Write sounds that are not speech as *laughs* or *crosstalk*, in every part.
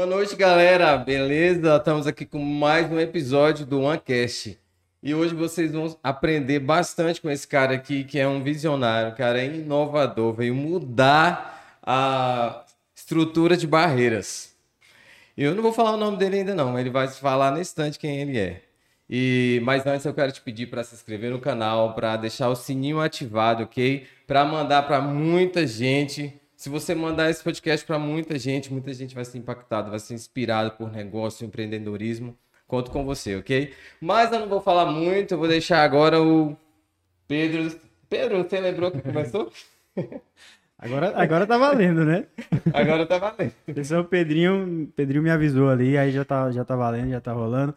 Boa noite, galera. Beleza? Estamos aqui com mais um episódio do OneCast. E hoje vocês vão aprender bastante com esse cara aqui, que é um visionário, cara inovador, veio mudar a estrutura de barreiras. Eu não vou falar o nome dele ainda não, ele vai falar nesse instante quem ele é. E mas antes eu quero te pedir para se inscrever no canal, para deixar o sininho ativado, ok? Para mandar para muita gente. Se você mandar esse podcast para muita gente, muita gente vai ser impactada, vai ser inspirada por negócio, empreendedorismo. Conto com você, ok? Mas eu não vou falar muito, eu vou deixar agora o Pedro. Pedro, você lembrou que começou? *laughs* Agora, agora tá valendo, né? *laughs* Agora tá valendo. Esse é o Pedrinho, Pedrinho me avisou ali, aí já tá, já tá valendo, já tá rolando.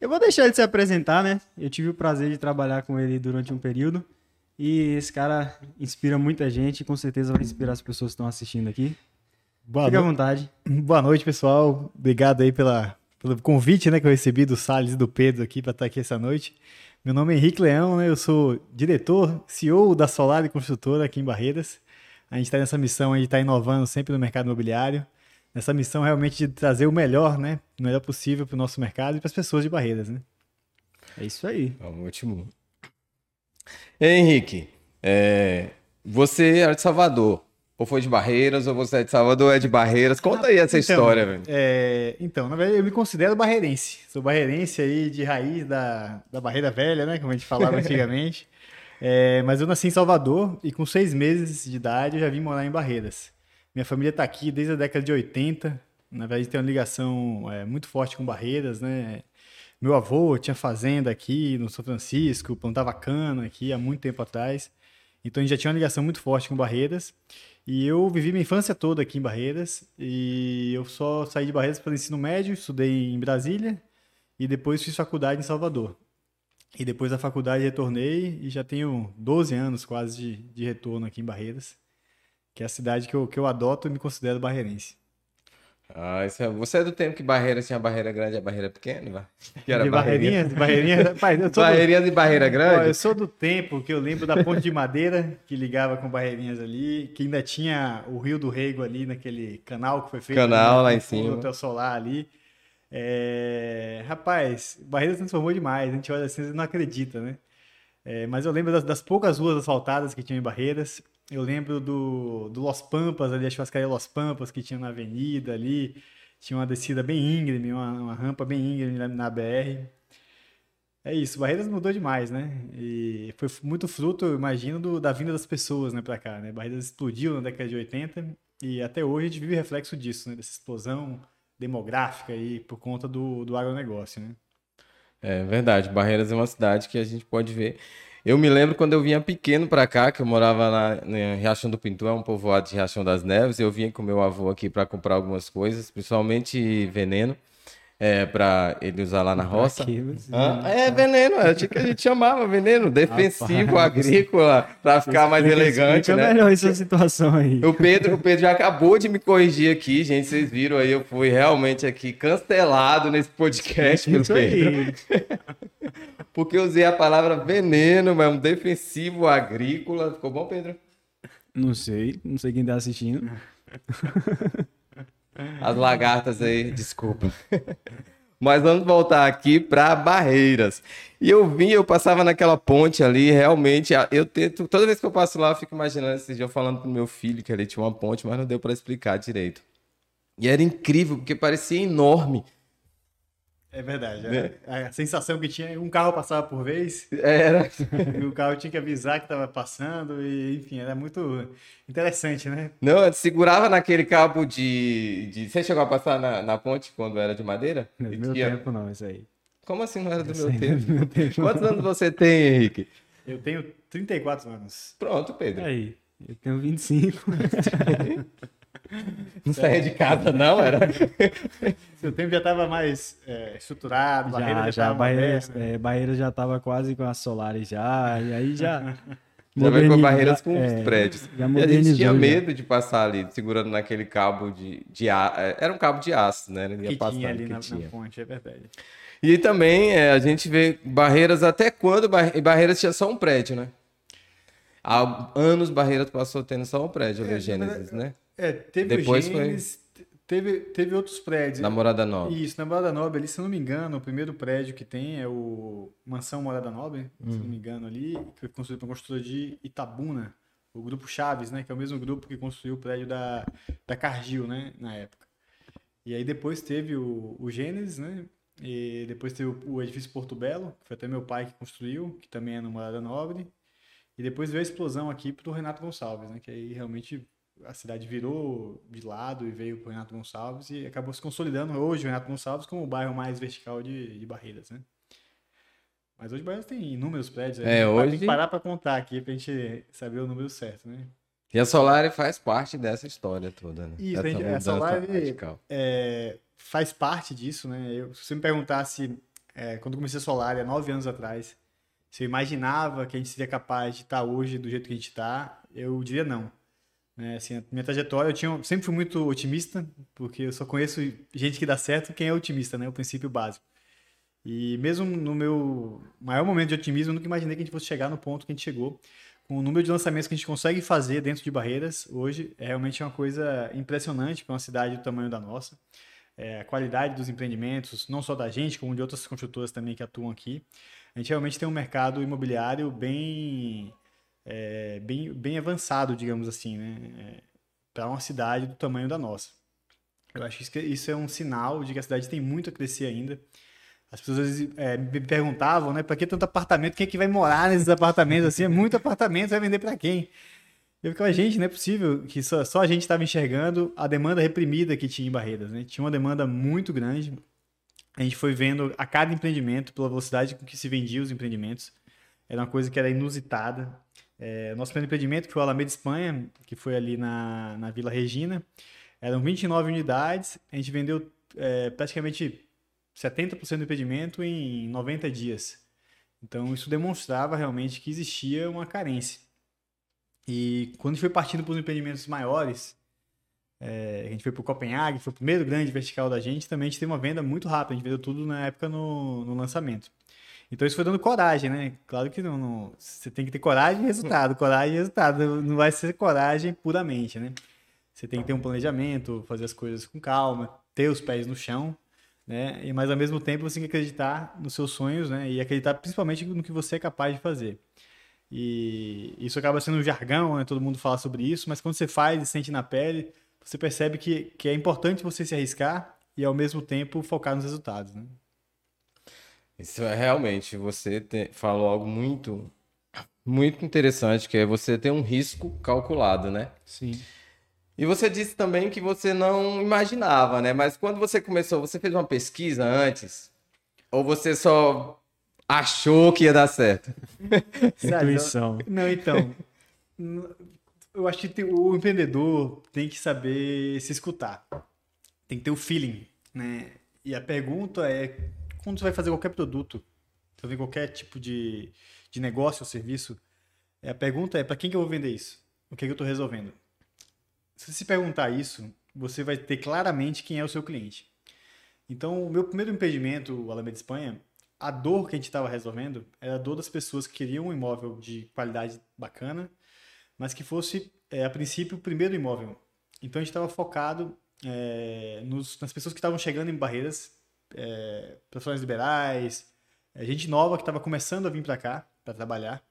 Eu vou deixar ele se apresentar, né? Eu tive o prazer de trabalhar com ele durante um período. E esse cara inspira muita gente e com certeza vai inspirar as pessoas que estão assistindo aqui. Boa Fique à no- vontade. *clears throat* Boa noite, pessoal. Obrigado aí pela, pelo convite né, que eu recebi do Salles e do Pedro aqui para estar aqui essa noite. Meu nome é Henrique Leão, né? Eu sou diretor, CEO da Solar e Construtora aqui em Barreiras. A gente está nessa missão aí de estar inovando sempre no mercado imobiliário. Nessa missão realmente de trazer o melhor, né? O melhor possível para o nosso mercado e para as pessoas de Barreiras, né? É isso aí. Ótimo. Ei, Henrique, é, você é de Salvador. Ou foi de Barreiras, ou você é de Salvador, é de Barreiras. Conta aí essa Então, história, velho. É, então, na verdade, eu me considero barreirense. Sou barreirense aí de raiz da, da Barreira Velha, né? Como a gente falava *laughs* antigamente. É, mas eu nasci em Salvador e com seis meses de idade eu já vim morar em Barreiras. Minha família está aqui desde a década de 80. Na verdade, tem uma ligação é, muito forte com Barreiras, né? Meu avô tinha fazenda aqui no São Francisco, plantava cana aqui há muito tempo atrás. Então a gente já tinha uma ligação muito forte com Barreiras. E eu vivi minha infância toda aqui em Barreiras. E eu só saí de Barreiras para o ensino médio, estudei em Brasília e depois fiz faculdade em Salvador. E depois da faculdade retornei e já tenho 12 anos quase de, de retorno aqui em Barreiras, que é a cidade que eu, que eu adoto e me considero barreirense. Ah, é- Você é do tempo que Barreiras tinha barreira grande e a barreira pequena? vai? Que era de barreirinha. Barreirinha, Barreirinha, rapaz, eu sou do- Barreirinha de barreira grande? eu sou do tempo que eu lembro da ponte de madeira que ligava com Barreirinhas ali, que ainda tinha o Rio do Rego ali naquele canal que foi feito. Canal ali, lá em cima. Do Hotel Solar ali. É, Rapaz, Barreiras transformou demais. A gente olha assim e não acredita, né? É, mas eu lembro das, das poucas ruas asfaltadas que tinha em Barreiras. Eu lembro do, do Los Pampas, ali, a churrascaria Los Pampas, que tinha na avenida ali. Tinha uma descida bem íngreme, uma, uma rampa bem íngreme na, BR. É isso, Barreiras mudou demais, né? E foi muito fruto, eu imagino, do- da vinda das pessoas, né, pra cá, né? Barreiras explodiu na década de 80 e até hoje a gente vive reflexo disso, né? Dessa explosão demográfica aí por conta do, do agronegócio, né? É verdade, Barreiras é uma cidade que a gente pode ver. Eu me lembro quando eu vinha pequeno pra cá, que eu morava na, em Riachão do Pinto, é um povoado de Riachão das Neves. Eu vinha com meu avô aqui pra comprar algumas coisas, principalmente veneno, é, para ele usar lá na roça. Aqui, Ah, é veneno, é o que a gente chamava veneno, defensivo Rapaz. agrícola, pra ficar mais elegante, né? melhor essa situação aí. O Pedro, o Pedro já acabou de me corrigir aqui, gente. Vocês viram aí, eu fui realmente aqui cancelado nesse podcast pelo Pedro. *laughs* Porque eu usei a palavra veneno, mas um defensivo agrícola. Ficou bom, Pedro? Não sei, não sei quem tá assistindo. As lagartas aí, desculpa. Mas vamos voltar aqui para Barreiras. E eu vim, eu passava naquela ponte ali, realmente, eu tento, toda vez que eu passo lá, eu fico imaginando esse dia eu falando pro meu filho que ali tinha uma ponte, mas não deu para explicar direito. E era incrível, porque parecia enorme. É verdade. Né? A, a sensação que tinha, um carro passava por vez Era. e o carro tinha que avisar que estava passando e, enfim, era muito interessante, né? Não, eu segurava naquele cabo de, de... Você chegou a passar na, na ponte quando era de madeira? Não é E do meu tinha- tempo, não, isso aí. Como assim não era do meu é tempo? do meu tempo. Quantos anos você tem, Henrique? Eu tenho 34 anos. Pronto, Pedro. Aí, eu tenho 25. *laughs* Não saía de casa, não, era? *laughs* Seu tempo já estava mais é, estruturado, barreira Já, já já, estava Barreiras, moderna. é, Barreiras já tava quase com as solares já, e aí já... *laughs* Já veio com barreiras já- com é, os prédios. Já E a gente tinha já. medo de passar ali, segurando naquele cabo de, de aço. Era um cabo de aço, né? Ele ia que passando, tinha ali que na, tinha. na ponte, é verdade. E também é, a gente vê barreiras até quando Bar- Barreiras tinha só um prédio, né? Há anos Barreiras passou tendo só um prédio ali, É, o Gênesis, né? É, teve Depois o foi- Gênesis, Teve, teve outros prédios. Na Morada Nova. Isso, na Morada Nobre, ali, se eu não me engano, o primeiro prédio que tem é o Mansão Morada Nobre, se eu não me engano ali, que foi construído por uma construtora de Itabuna, o Grupo Chaves, né, que é o mesmo grupo que construiu o prédio da, da Cargill, né, na época. E aí depois teve o, o Gênesis, né, e depois teve o, o edifício Porto Belo, que foi até meu pai que construiu, que também é no Morada Nobre, e depois veio a explosão aqui pro Renato Gonçalves, né, que aí realmente a cidade virou de lado e veio pro Renato Gonçalves e acabou se consolidando hoje o Renato Gonçalves como o bairro mais vertical de, de Barreiras, né? Mas hoje Barreiras tem inúmeros prédios. É, hoje- Tem que parar pra contar aqui pra gente saber o número certo, né? E a Solari faz parte dessa história toda, né? Isso, a gente- a Solari-. É, faz parte disso, né? Eu, se você me perguntasse, é, quando comecei a Solar, há nove anos atrás, se eu imaginava que a gente seria capaz de estar hoje do jeito que a gente está, eu diria não. Né, assim, minha trajetória, eu tinha, sempre fui muito otimista, porque eu só conheço gente que dá certo quem é otimista, né? O princípio básico. E mesmo no meu maior momento de otimismo, eu nunca imaginei que a gente fosse chegar no ponto que a gente chegou. Com o número de lançamentos que a gente consegue fazer dentro de barreiras, hoje, é realmente uma coisa impressionante para uma cidade do tamanho da nossa. É, a qualidade dos empreendimentos, não só da gente, como de outras construtoras também que atuam aqui. A gente realmente tem um mercado imobiliário bem, é, bem, bem avançado, digamos assim, né? para uma cidade do tamanho da nossa. Eu acho que isso, é um sinal de que a cidade tem muito a crescer ainda. As pessoas é, me perguntavam, né, para que tanto apartamento? Quem é que vai morar nesses apartamentos assim? É muito apartamento, vai vender para quem? Eu ficava, gente, não é possível que só, só a gente estava enxergando a demanda reprimida que tinha em Barreiras, né? Tinha uma demanda muito grande. A gente foi vendo a cada empreendimento, pela velocidade com que se vendia os empreendimentos. Era uma coisa que era inusitada. É, nosso primeiro empreendimento, que foi o Alameda Espanha, que foi ali na, na Vila Regina, eram 29 unidades. A gente vendeu é, praticamente 70% do empreendimento em 90 dias. Então, isso demonstrava realmente que existia uma carência. E quando a gente foi partindo para os empreendimentos maiores, é, a gente foi para o Copenhague, foi o primeiro grande vertical da gente, também a gente teve uma venda muito rápida, a gente vendeu tudo na época no, no lançamento. Então isso foi dando coragem, né? Claro que não, não- você tem que ter coragem e resultado, coragem e resultado, não vai ser coragem puramente, né? Você tem que ter um planejamento, fazer as coisas com calma, ter os pés no chão, né? E mas ao mesmo tempo você tem que acreditar nos seus sonhos, né? E acreditar principalmente no que você é capaz de fazer. E isso acaba sendo um jargão, né? Todo mundo fala sobre isso, mas quando você faz e sente na pele, você percebe que, que é importante você se arriscar e ao mesmo tempo focar nos resultados, né? Isso é realmente, você te- falou algo muito, muito interessante, que é você ter um risco calculado, né? Sim. E você disse também que você não imaginava, né? Mas quando você começou, você fez uma pesquisa antes? Ou você só achou que ia dar certo? *laughs* Intuição. Não, então. Eu acho que o empreendedor tem que saber se escutar. Tem que ter o feeling, né? E a pergunta é, quando você vai fazer qualquer produto, fazer qualquer tipo de, de negócio ou serviço, é, a pergunta é, para quem que eu vou vender isso? O que, é que eu estou resolvendo? Se você se perguntar isso, você vai ter claramente quem é o seu cliente. Então, o meu primeiro empreendimento, o Alameda Espanha, a dor que a gente estava resolvendo era a dor das pessoas que queriam um imóvel de qualidade bacana, mas que fosse, é, a princípio, o primeiro imóvel. Então a gente estava focado é, nos- nas pessoas que estavam chegando em barreiras, é, profissionais liberais, é, gente nova que estava começando a vir para cá para trabalhar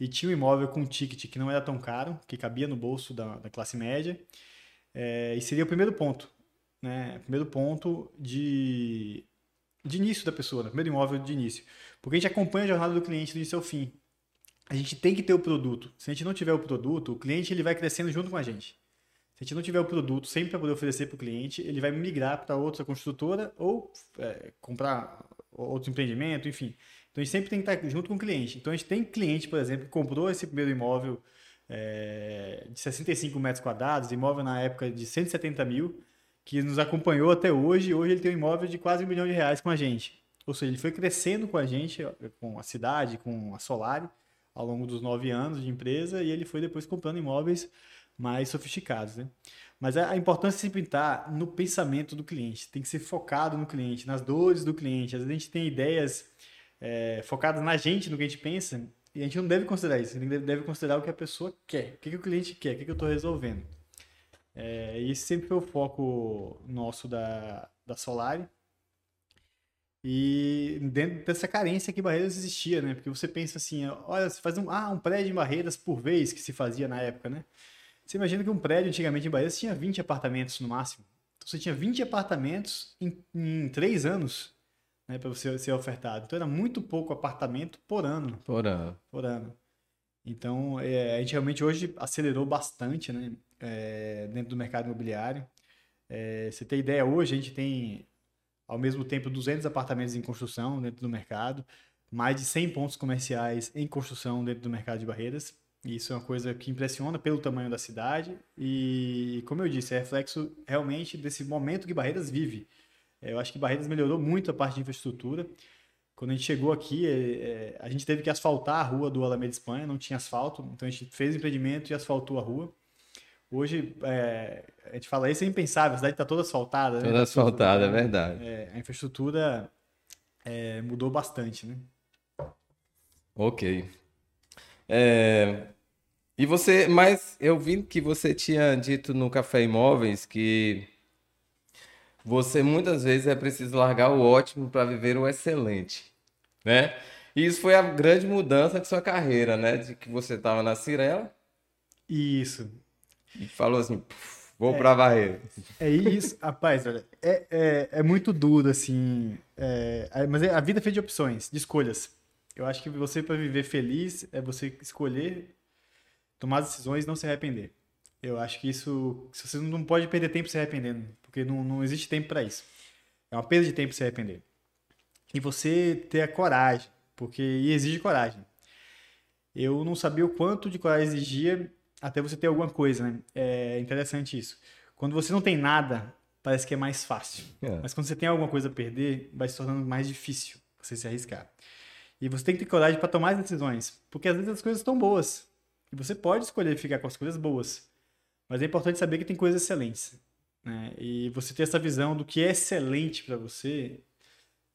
e tinha um imóvel com um ticket que não era tão caro, que cabia no bolso da, da classe média, é, e seria o primeiro ponto, né? Primeiro ponto de de início da pessoa, né? primeiro imóvel de início. Porque a gente acompanha a jornada do cliente do início ao fim. A gente tem que ter o produto. Se a gente não tiver o produto, o cliente ele vai crescendo junto com a gente. Se a gente não tiver o produto sempre para poder oferecer para o cliente, ele vai migrar para outra construtora ou é, comprar outro empreendimento, enfim. Então a gente sempre tem que estar junto com o cliente. Então a gente tem cliente, por exemplo, que comprou esse primeiro imóvel é, de 65 metros quadrados, imóvel na época de 170 mil, que nos acompanhou até hoje. Hoje ele tem um imóvel de quase um milhão de reais com a gente. Ou seja, ele foi crescendo com a gente, com a cidade, com a Solari, ao longo dos nove anos de empresa, e ele foi depois comprando imóveis mais sofisticados. Né? Mas a importância sempre está no pensamento do cliente, tem que ser focado no cliente, nas dores do cliente. Às vezes a gente tem ideias é, focadas na gente, no que a gente pensa, e a gente não deve considerar isso, a gente deve- considerar o que a pessoa quer, o que, que o cliente quer, o que, que eu estou resolvendo. É, esse sempre foi o foco nosso da, da Solari. E dentro dessa carência que Barreiras existia, né? Porque você pensa assim, olha, você faz um, ah, um prédio em Barreiras por vez que se fazia na época, né? Você imagina que um prédio antigamente em Barreiras tinha 20 apartamentos no máximo. Então você tinha 20 apartamentos em, em 3 anos né, para você ser ofertado. Então era muito pouco apartamento por ano. Por ano. Por ano. Então é, a gente realmente hoje acelerou bastante né, é, dentro do mercado imobiliário. É, você tem ideia, hoje a gente tem ao mesmo tempo 200 apartamentos em construção dentro do mercado, mais de 100 pontos comerciais em construção dentro do mercado de Barreiras. Isso é uma coisa que impressiona pelo tamanho da cidade e, como eu disse, é reflexo realmente desse momento que Barreiras vive. É, eu acho que Barreiras melhorou muito a parte de infraestrutura. Quando a gente chegou aqui, é, é, a gente teve que asfaltar a rua do Alameda Espanha, não tinha asfalto, então a gente fez o empreendimento e asfaltou a rua. Hoje, é, a gente fala isso é impensável, a cidade está toda asfaltada. Né? Toda asfaltada, é verdade. É, a infraestrutura é, mudou bastante, né? Ok. É, e você, mas eu vi que você tinha dito no Café Imóveis que você muitas vezes é preciso largar o ótimo para viver o excelente, né? E isso foi a grande mudança de sua carreira, né? De que você estava na Cirela. Isso. E falou assim, vou é, para Bahia. É isso, rapaz, olha, é, é, é muito duro, assim. É, mas é, a vida é feita de opções, de escolhas. Eu acho que você, para viver feliz, é você escolher, tomar decisões e não se arrepender. Eu acho que isso. Você não pode perder tempo se arrependendo, porque não, não existe tempo para isso. É uma perda de tempo se arrepender. E você ter a coragem, porque exige coragem. Eu não sabia o quanto de coragem exigia até você ter alguma coisa, né? É interessante isso. Quando você não tem nada, parece que é mais fácil. É. Mas quando você tem alguma coisa a perder, vai se tornando mais difícil você se arriscar. E você tem que ter coragem para tomar as decisões, porque às vezes as coisas estão boas. E você pode escolher ficar com as coisas boas. Mas é importante saber que tem coisas excelentes. Né? E você ter essa visão do que é excelente para você,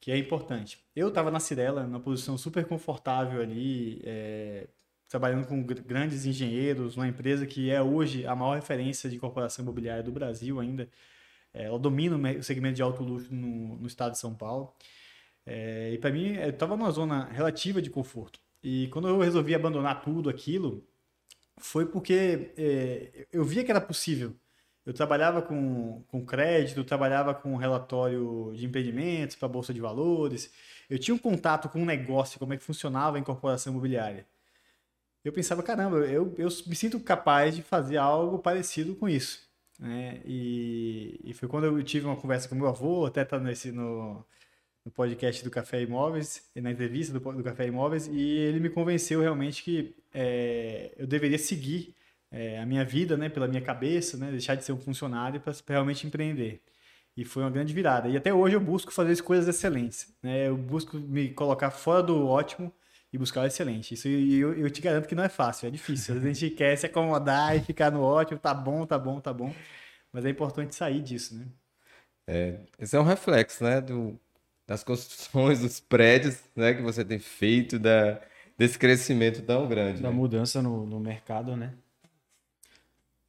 que é importante. Eu estava na Cirela, numa posição super confortável ali, é, trabalhando com grandes engenheiros, numa empresa que é hoje a maior referência de incorporação imobiliária do Brasil ainda. É, ela domina o segmento de alto luxo no, no estado de São Paulo. É, e para mim, eu estava numa zona relativa de conforto. E quando eu resolvi abandonar tudo aquilo, foi porque é, eu via que era possível. Eu trabalhava com, com crédito, trabalhava com relatório de empreendimentos para a Bolsa de Valores. Eu tinha um contato com um negócio, como é que funcionava a incorporação imobiliária eu pensava, caramba, eu, eu me sinto capaz de fazer algo parecido com isso. Né? E, e foi quando eu tive uma conversa com meu avô, até tá nesse, no, no podcast do Café Imóveis, na entrevista do, do Café Imóveis, e ele me convenceu realmente que é, eu deveria seguir é, a minha vida né, pela minha cabeça, né, deixar de ser um funcionário para realmente empreender. E foi uma grande virada. E até hoje eu busco fazer coisas excelentes. Né? Eu busco me colocar fora do ótimo e buscar o excelente. Isso eu, eu te garanto que não é fácil, é difícil. A gente *laughs* quer se acomodar e ficar no ótimo, tá bom, tá bom, tá bom. Mas é importante sair disso, né? É, esse é um reflexo, né, do, das construções, *laughs* dos prédios, né, que você tem feito, da, desse crescimento tão grande. Da né? mudança no, no mercado, né?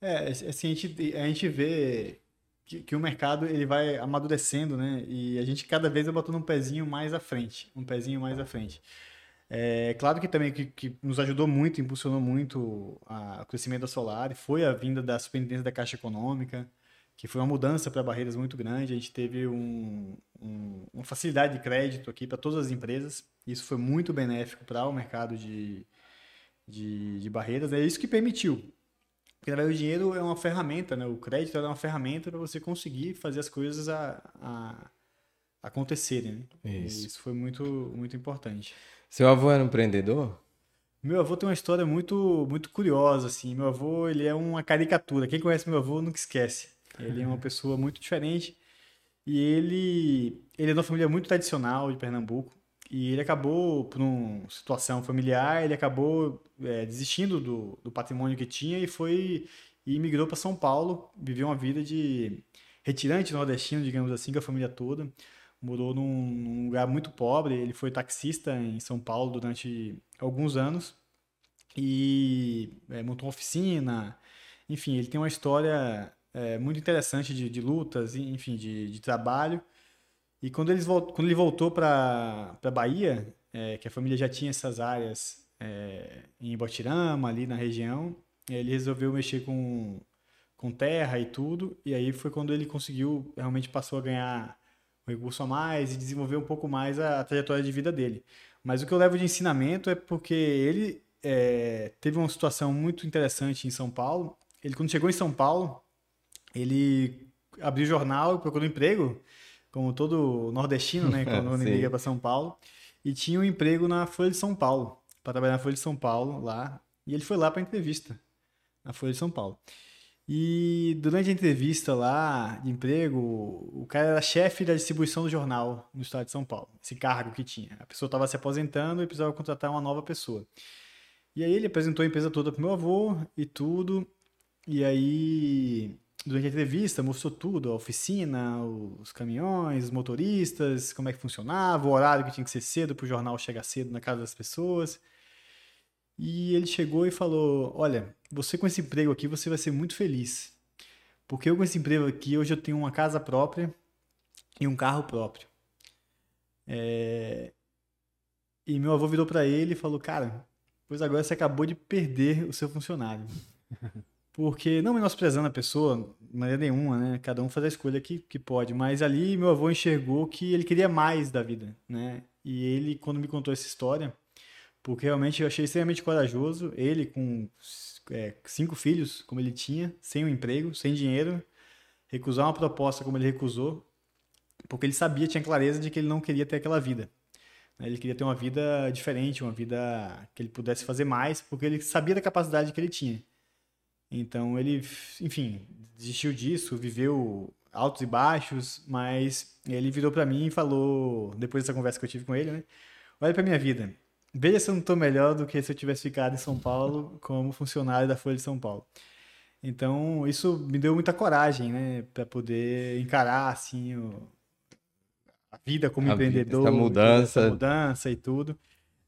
É, assim, a gente, a gente vê que, que, o mercado ele vai amadurecendo, né? E a gente cada vez vai botando um pezinho mais à frente, um pezinho mais à frente. É claro que também que, que nos ajudou muito, impulsionou muito a, o crescimento da Solar foi a vinda da superintendência da Caixa Econômica, que foi uma mudança para barreiras muito grande. A gente teve um, um, uma facilidade de crédito aqui para todas as empresas. Isso foi muito benéfico para o mercado de, de, de, barreiras. É isso que permitiu. Porque, na verdade, o dinheiro é uma ferramenta, né? o crédito é uma ferramenta para você conseguir fazer as coisas a, a acontecerem. Né? Isso. isso foi muito, muito importante. Seu avô era um empreendedor? Meu avô tem uma história muito, muito curiosa, assim. Meu avô, ele é uma caricatura. Quem conhece meu avô nunca esquece. Ele é uma pessoa muito diferente. E ele, ele é de uma família muito tradicional de Pernambuco. E ele acabou, por uma situação familiar, ele acabou é, desistindo do, do patrimônio que tinha e foi e migrou para São Paulo, viveu uma vida de retirante nordestino, digamos assim, com a família toda morou num, num, lugar muito pobre. Ele foi taxista em São Paulo durante alguns anos e é, montou uma oficina. Enfim, ele tem uma história é, muito interessante de, de lutas, enfim, de, de trabalho. E quando, eles volt, quando ele voltou para a Bahia, é, que a família já tinha essas áreas é, em Botirama, ali na região, ele resolveu mexer com, com terra e tudo. E aí foi quando ele conseguiu, realmente passou a ganhar um recurso a mais e desenvolver um pouco mais a, a trajetória de vida dele. Mas o que eu levo de ensinamento é porque ele é, teve uma situação muito interessante em São Paulo. Ele, quando chegou em São Paulo, ele abriu jornal, procurou emprego, como todo nordestino, né? *laughs* Quando ele liga para São Paulo. E tinha um emprego na Folha de São Paulo, para trabalhar na Folha de São Paulo lá. E ele foi lá para entrevista, na Folha de São Paulo. E durante a entrevista lá de emprego, o cara era chefe da distribuição do jornal no estado de São Paulo, esse cargo que tinha. A pessoa estava se aposentando e precisava contratar uma nova pessoa. E aí ele apresentou a empresa toda pro meu avô e tudo. E aí, durante a entrevista, mostrou tudo, a oficina, os caminhões, os motoristas, como é que funcionava, o horário que tinha que ser cedo para o jornal chegar cedo na casa das pessoas. E ele chegou e falou: Olha, você com esse emprego aqui, você vai ser muito feliz. Porque eu com esse emprego aqui, hoje eu tenho uma casa própria e um carro próprio. É... E meu avô virou para ele e falou: Cara, pois agora você acabou de perder o seu funcionário. *laughs* Porque, não menosprezando a pessoa, de maneira nenhuma, né? Cada um faz a escolha que, que pode. Mas ali meu avô enxergou que ele queria mais da vida, né? E ele, quando me contou essa história, porque realmente eu achei extremamente corajoso. Ele, com é, cinco filhos, como ele tinha, sem um emprego, sem dinheiro, recusar uma proposta como ele recusou, porque ele sabia, tinha clareza de que ele não queria ter aquela vida. Né? Ele queria ter uma vida diferente, uma vida que ele pudesse fazer mais, porque ele sabia da capacidade que ele tinha. Então ele, enfim, desistiu disso, viveu altos e baixos, mas ele virou para mim e falou, depois dessa conversa que eu tive com ele, né? Olha para minha vida. Veja se eu não estou melhor do que se eu tivesse ficado em São Paulo como funcionário da Folha de São Paulo. Então, isso me deu muita coragem, né, para poder encarar assim o, a vida como a empreendedor, essa mudança, essa mudança e tudo.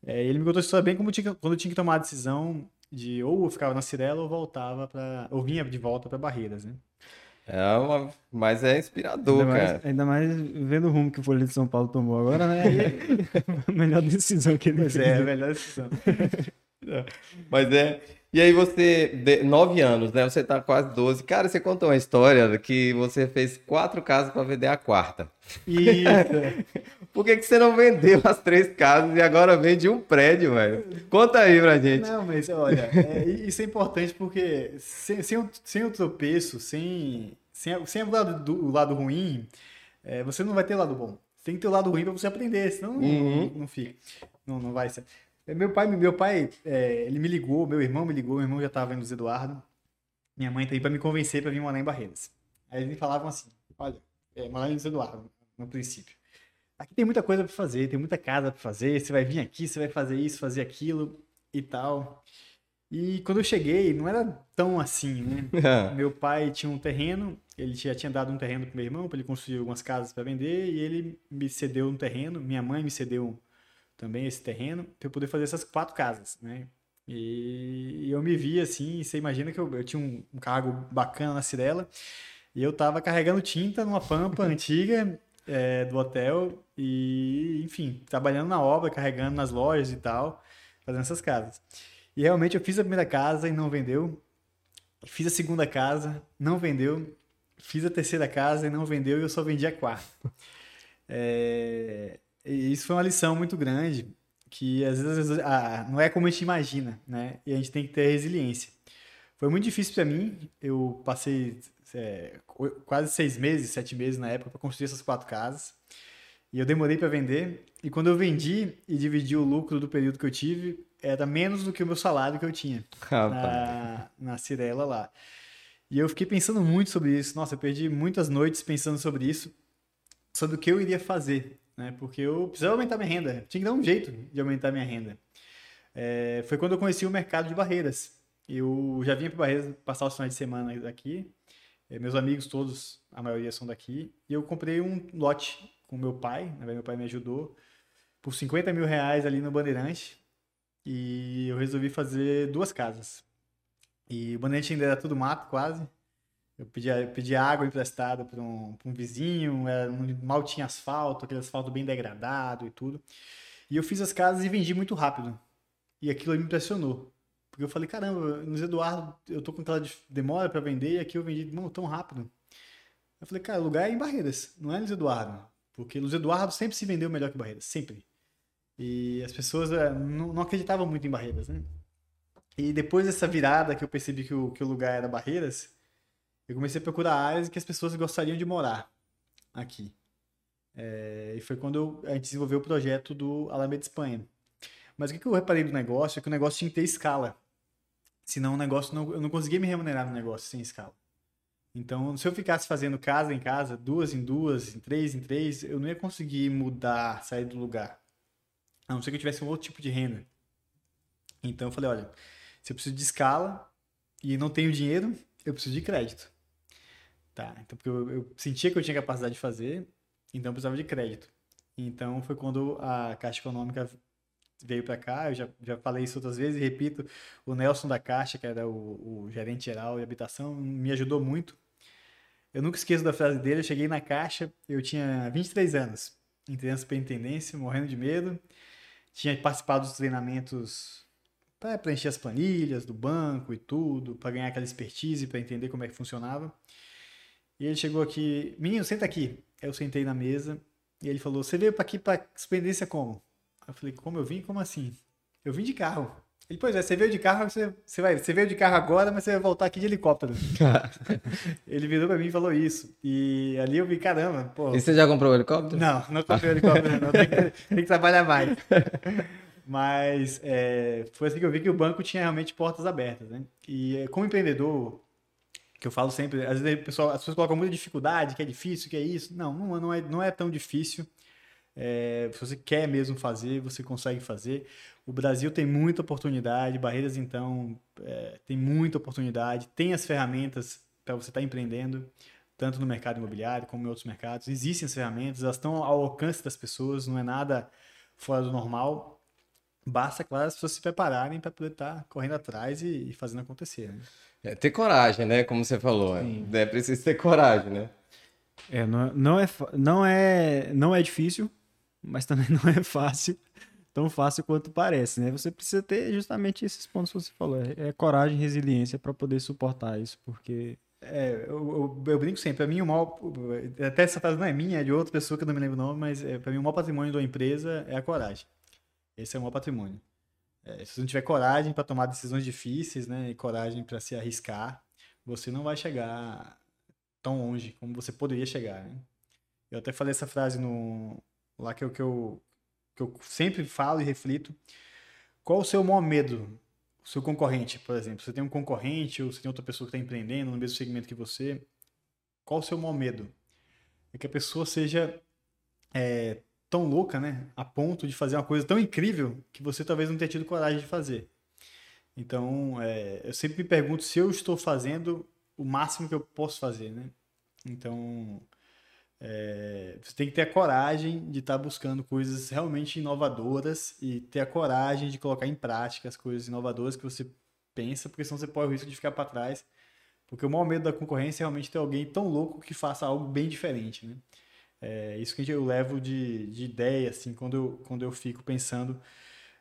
É, ele me contou isso bem como tinha, quando eu tinha que tomar a decisão de ou eu ficava na Cirela ou voltava para ou vinha de volta para Barreiras, né? É uma... Mas é inspirador, ainda cara. Mais, ainda mais vendo o rumo que o Folha de São Paulo tomou agora, né? *laughs* a melhor decisão que ele pois fez. É, a melhor decisão. *laughs* mas é. E aí você, de, nove anos, né? Você tá quase 12. Cara, você contou uma história que você fez quatro casas para vender a quarta. Isso. *laughs* Por que, que você não vendeu as três casas e agora vende um prédio, velho? Conta aí pra gente. Não, mas olha, é, isso é importante porque sem, sem, o, sem o tropeço, sem, sem, sem o, lado, do, o lado ruim, é, você não vai ter lado bom. Tem que ter o lado ruim para você aprender, senão uhum. não, não fica. Não, não vai ser. É, meu pai, meu pai é, ele me ligou, meu irmão me ligou, meu irmão já estava indo Eduardo. Minha mãe tá aí para me convencer para vir morar em Barreiras. Aí eles me falavam assim: olha, é, morar em Eduardo, no princípio. Aqui tem muita coisa para fazer, tem muita casa para fazer. Você vai vir aqui, você vai fazer isso, fazer aquilo e tal. E quando eu cheguei, não era tão assim, né? *laughs* meu pai tinha um terreno, ele já tinha dado um terreno pro meu irmão para ele construir algumas casas para vender e ele me cedeu um terreno, minha mãe me cedeu também esse terreno para eu poder fazer essas quatro casas, né? E, eu me vi assim, você imagina que eu, eu tinha um, um, cargo bacana na Cirela e eu tava carregando tinta numa pampa *laughs* antiga é, do hotel e, enfim, trabalhando na obra, carregando nas lojas e tal, fazendo essas casas. E realmente eu fiz a primeira casa e não vendeu. Fiz a segunda casa, não vendeu. Fiz a terceira casa e não vendeu e eu só vendi a quarta. *laughs* É... E isso foi uma lição muito grande, que às vezes ah, não é como a gente imagina, né? E a gente tem que ter resiliência. Foi muito difícil para mim. Eu passei é, quase seis meses, sete meses na época para construir essas quatro casas. E eu demorei para vender. E quando eu vendi e dividi o lucro do período que eu tive, era menos do que o meu salário que eu tinha *laughs* na, na Cirela lá. E eu fiquei pensando muito sobre isso. Nossa, eu perdi muitas noites pensando sobre isso, sobre o que eu iria fazer né? Porque eu precisava aumentar minha renda, tinha que dar um jeito de aumentar minha renda. É, foi quando eu conheci o mercado de Barreiras. Eu já vinha para Barreiras passar os finais de semana aqui. É, meus amigos todos, a maioria são daqui. E eu comprei um lote com meu pai, né? meu pai me ajudou, por 50 mil reais ali no Bandeirante. E eu resolvi fazer duas casas. E o Bandeirante ainda era tudo mato, quase. Eu pedi, eu pedi água emprestada para um, um vizinho, era, mal tinha asfalto, aquele asfalto bem degradado e tudo. E eu fiz as casas e vendi muito rápido. E aquilo me impressionou. Porque eu falei, caramba, no Eduardo eu tô com aquela demora para vender e aqui eu vendi não, tão rápido. Eu falei, cara, o lugar é em Barreiras, não é Luiz Eduardo. Porque Luiz Eduardo sempre se vendeu melhor que Barreiras, sempre. E as pessoas é, não, não, acreditavam muito em Barreiras, né? E depois dessa virada que eu percebi que o, que o lugar era Barreiras, eu comecei a procurar áreas que as pessoas gostariam de morar aqui. É, e foi quando eu, a gente desenvolveu o projeto do Alameda Espanha. Mas o que, eu reparei do negócio é que o negócio tinha que ter escala. Senão o negócio não, eu não conseguia me remunerar no negócio sem escala. Então, se eu ficasse fazendo casa em casa, duas em duas, em três em três, eu não ia conseguir mudar, sair do lugar. A não ser que eu tivesse um outro tipo de renda. Então eu falei, olha, se eu preciso de escala e não tenho dinheiro, eu preciso de crédito. Tá, então porque eu, eu sentia que eu tinha capacidade de fazer, então eu precisava de crédito. Então foi quando a Caixa Econômica veio para cá, eu já, já falei isso outras vezes e repito, o Nelson da Caixa, que era o, o gerente geral de habitação, me ajudou muito. Eu nunca esqueço da frase dele, eu cheguei na Caixa, eu tinha 23 anos, entrei na superintendência, morrendo de medo, tinha participado dos treinamentos para preencher as planilhas do banco e tudo, para ganhar aquela expertise, para entender como é que funcionava. E ele chegou aqui, menino, senta aqui. Eu sentei na mesa e ele falou: Você veio para aqui para experiência como? Eu falei, como eu vim? Como assim? Eu vim de carro. Ele, pois é, você veio de carro, você, você, vai, você veio de carro agora, mas você vai voltar aqui de helicóptero. *laughs* ele virou pra mim e falou isso. E ali eu vi, caramba, pô. E você já comprou o helicóptero? Não, não comprei o helicóptero, não. Tem que, tem que trabalhar mais. Mas é, foi assim que eu vi que o banco tinha realmente portas abertas, né? E como empreendedor, que eu falo sempre, às vezes pessoal, as pessoas colocam muita dificuldade, que é difícil, que é isso. Não, não, não, é, não é tão difícil. É, se você quer mesmo fazer, você consegue fazer. O Brasil tem muita oportunidade, Barreiras, então, é, tem muita oportunidade, tem as ferramentas para você estar tá empreendendo, tanto no mercado imobiliário como em outros mercados. Existem as ferramentas, elas estão ao alcance das pessoas, não é nada fora do normal. Basta, claro, as pessoas se prepararem para poder estar tá correndo atrás e, e fazendo acontecer. Né? É, ter coragem, né? Como você falou. Sim. É preciso ter coragem, né? É, não, não, é, não, é, não é difícil, mas também *laughs* não é fácil, tão fácil quanto parece, né? Você precisa ter justamente esses pontos que você falou, é, é coragem e resiliência para poder suportar isso, porque é, eu, eu, eu, brinco sempre, para mim o maior, até essa frase não é minha, é de outra pessoa que eu não me lembro o nome, mas é, para mim o maior patrimônio de uma empresa é a coragem. Esse é o maior patrimônio. É, se você não tiver coragem para tomar decisões difíceis, né, e coragem para se arriscar, você não vai chegar tão longe como você poderia chegar. Né? Eu até falei essa frase no, lá que eu, que eu, que eu sempre falo e reflito. Qual o seu maior medo? O seu concorrente, por exemplo. Você tem um concorrente ou você tem outra pessoa que está empreendendo no mesmo segmento que você. Qual o seu maior medo? É que a pessoa seja é, tão louca, né? A ponto de fazer uma coisa tão incrível que você talvez não tenha tido coragem de fazer. Então, é, eu sempre me pergunto se eu estou fazendo o máximo que eu posso fazer, né? Então, é, você tem que ter a coragem de estar tá buscando coisas realmente inovadoras e ter a coragem de colocar em prática as coisas inovadoras que você pensa, porque senão você pode o risco de ficar para trás. Porque o maior medo da concorrência é realmente ter alguém tão louco que faça algo bem diferente, né? É isso que eu levo de, de ideia, assim, quando eu, quando eu fico pensando,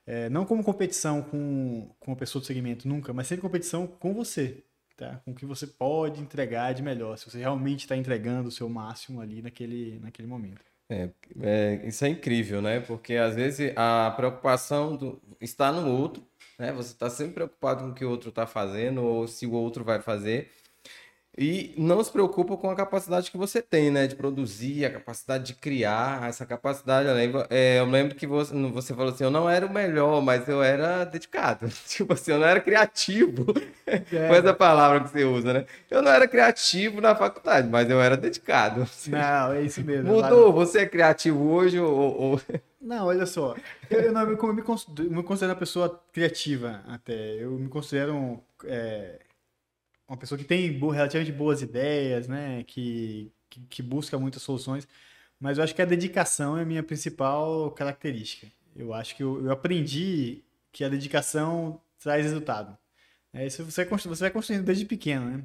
é, não como competição com, com uma pessoa do segmento, nunca, mas sempre competição com você tá? com o que você pode entregar de melhor, se você realmente está entregando o seu máximo ali naquele, naquele momento. É, é, isso é incrível, né? Porque às vezes a preocupação do, está no outro, né? Você está sempre preocupado com o que o outro está fazendo ou se o outro vai fazer. E não se preocupa com a capacidade que você tem, né? De produzir, a capacidade de criar, essa capacidade. Eu lembro, é, eu lembro que você, você falou assim: eu não era o melhor, mas eu era dedicado. *laughs* Tipo assim, eu não era criativo. É. Foi essa palavra que você usa, né? Eu não era criativo na faculdade, mas eu era dedicado. Não, é isso mesmo. Mudou? Você é criativo hoje ou. ou... Não, olha só. Eu, eu, não, eu, me, considero, me considero uma pessoa criativa até. Eu me considero. É uma pessoa que tem relativamente boas ideias, né? Que, que, que, busca muitas soluções. Mas eu acho que a dedicação é a minha principal característica. Eu acho que eu, eu aprendi que a dedicação traz resultado. É, isso você, você vai construindo desde pequeno, né?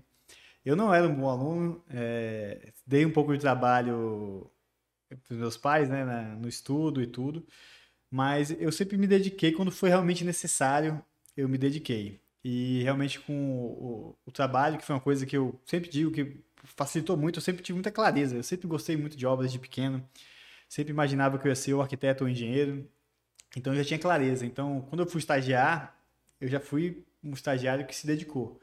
Eu não era um bom aluno, é, dei um pouco de trabalho para os meus pais, né, na, no estudo e tudo, mas eu sempre me dediquei quando foi realmente necessário, eu me dediquei. E realmente com o, o, trabalho, que foi uma coisa que eu sempre digo que facilitou muito, eu sempre tive muita clareza. Eu sempre gostei muito de obras de pequeno, sempre imaginava que eu ia ser o arquiteto ou engenheiro, então eu já tinha clareza. Então, quando eu fui estagiar, eu já fui um estagiário que se dedicou.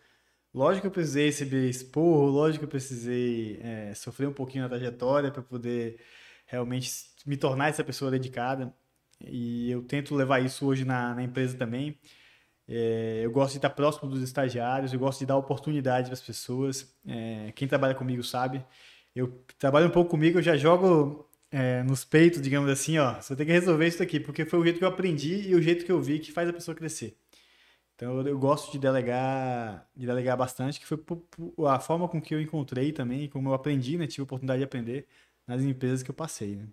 Lógico que eu precisei receber expor, lógico que eu precisei é, sofrer um pouquinho na trajetória para poder realmente me tornar essa pessoa dedicada. E eu tento levar isso hoje na, na empresa também. É, eu gosto de estar próximo dos estagiários, eu gosto de dar oportunidade para as pessoas. É, quem trabalha comigo sabe. Eu trabalho um pouco comigo, eu já jogo é, nos peitos, digamos assim, ó. Você tem que resolver isso aqui, porque foi o jeito que eu aprendi e o jeito que eu vi que faz a pessoa crescer. Então eu, eu gosto de delegar, de delegar bastante, que foi a forma com que eu encontrei também, como eu aprendi, né? Tive a oportunidade de aprender nas empresas que eu passei, né?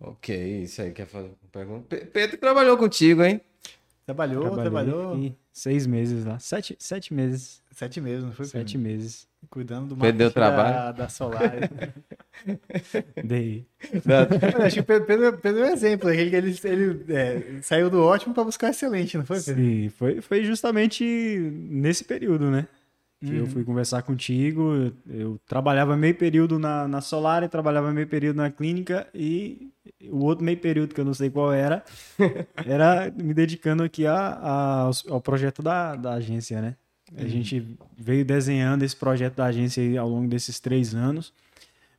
Ok, isso aí quer fazer uma pergunta. Pedro trabalhou contigo, hein? Trabalhou, Trabalhei trabalhou. Seis meses lá. Sete, sete meses. Sete meses, não foi? Sete meses. Cuidando do Perdeu trabalho. Da, da Solar. *laughs* Dei. Acho que o Pedro, Pedro é um exemplo. Ele, ele, ele é, saiu do ótimo para buscar excelente, não foi, Pedro? Sim, foi, foi justamente nesse período, né? Que uhum. eu fui conversar contigo. Eu, eu, trabalhava meio período na, na Solar, trabalhava meio período na clínica e o outro meio período, que eu não sei qual era, *laughs* era me dedicando aqui a, a, ao projeto da, da agência, né? A uhum. gente veio desenhando esse projeto da agência ao longo desses três anos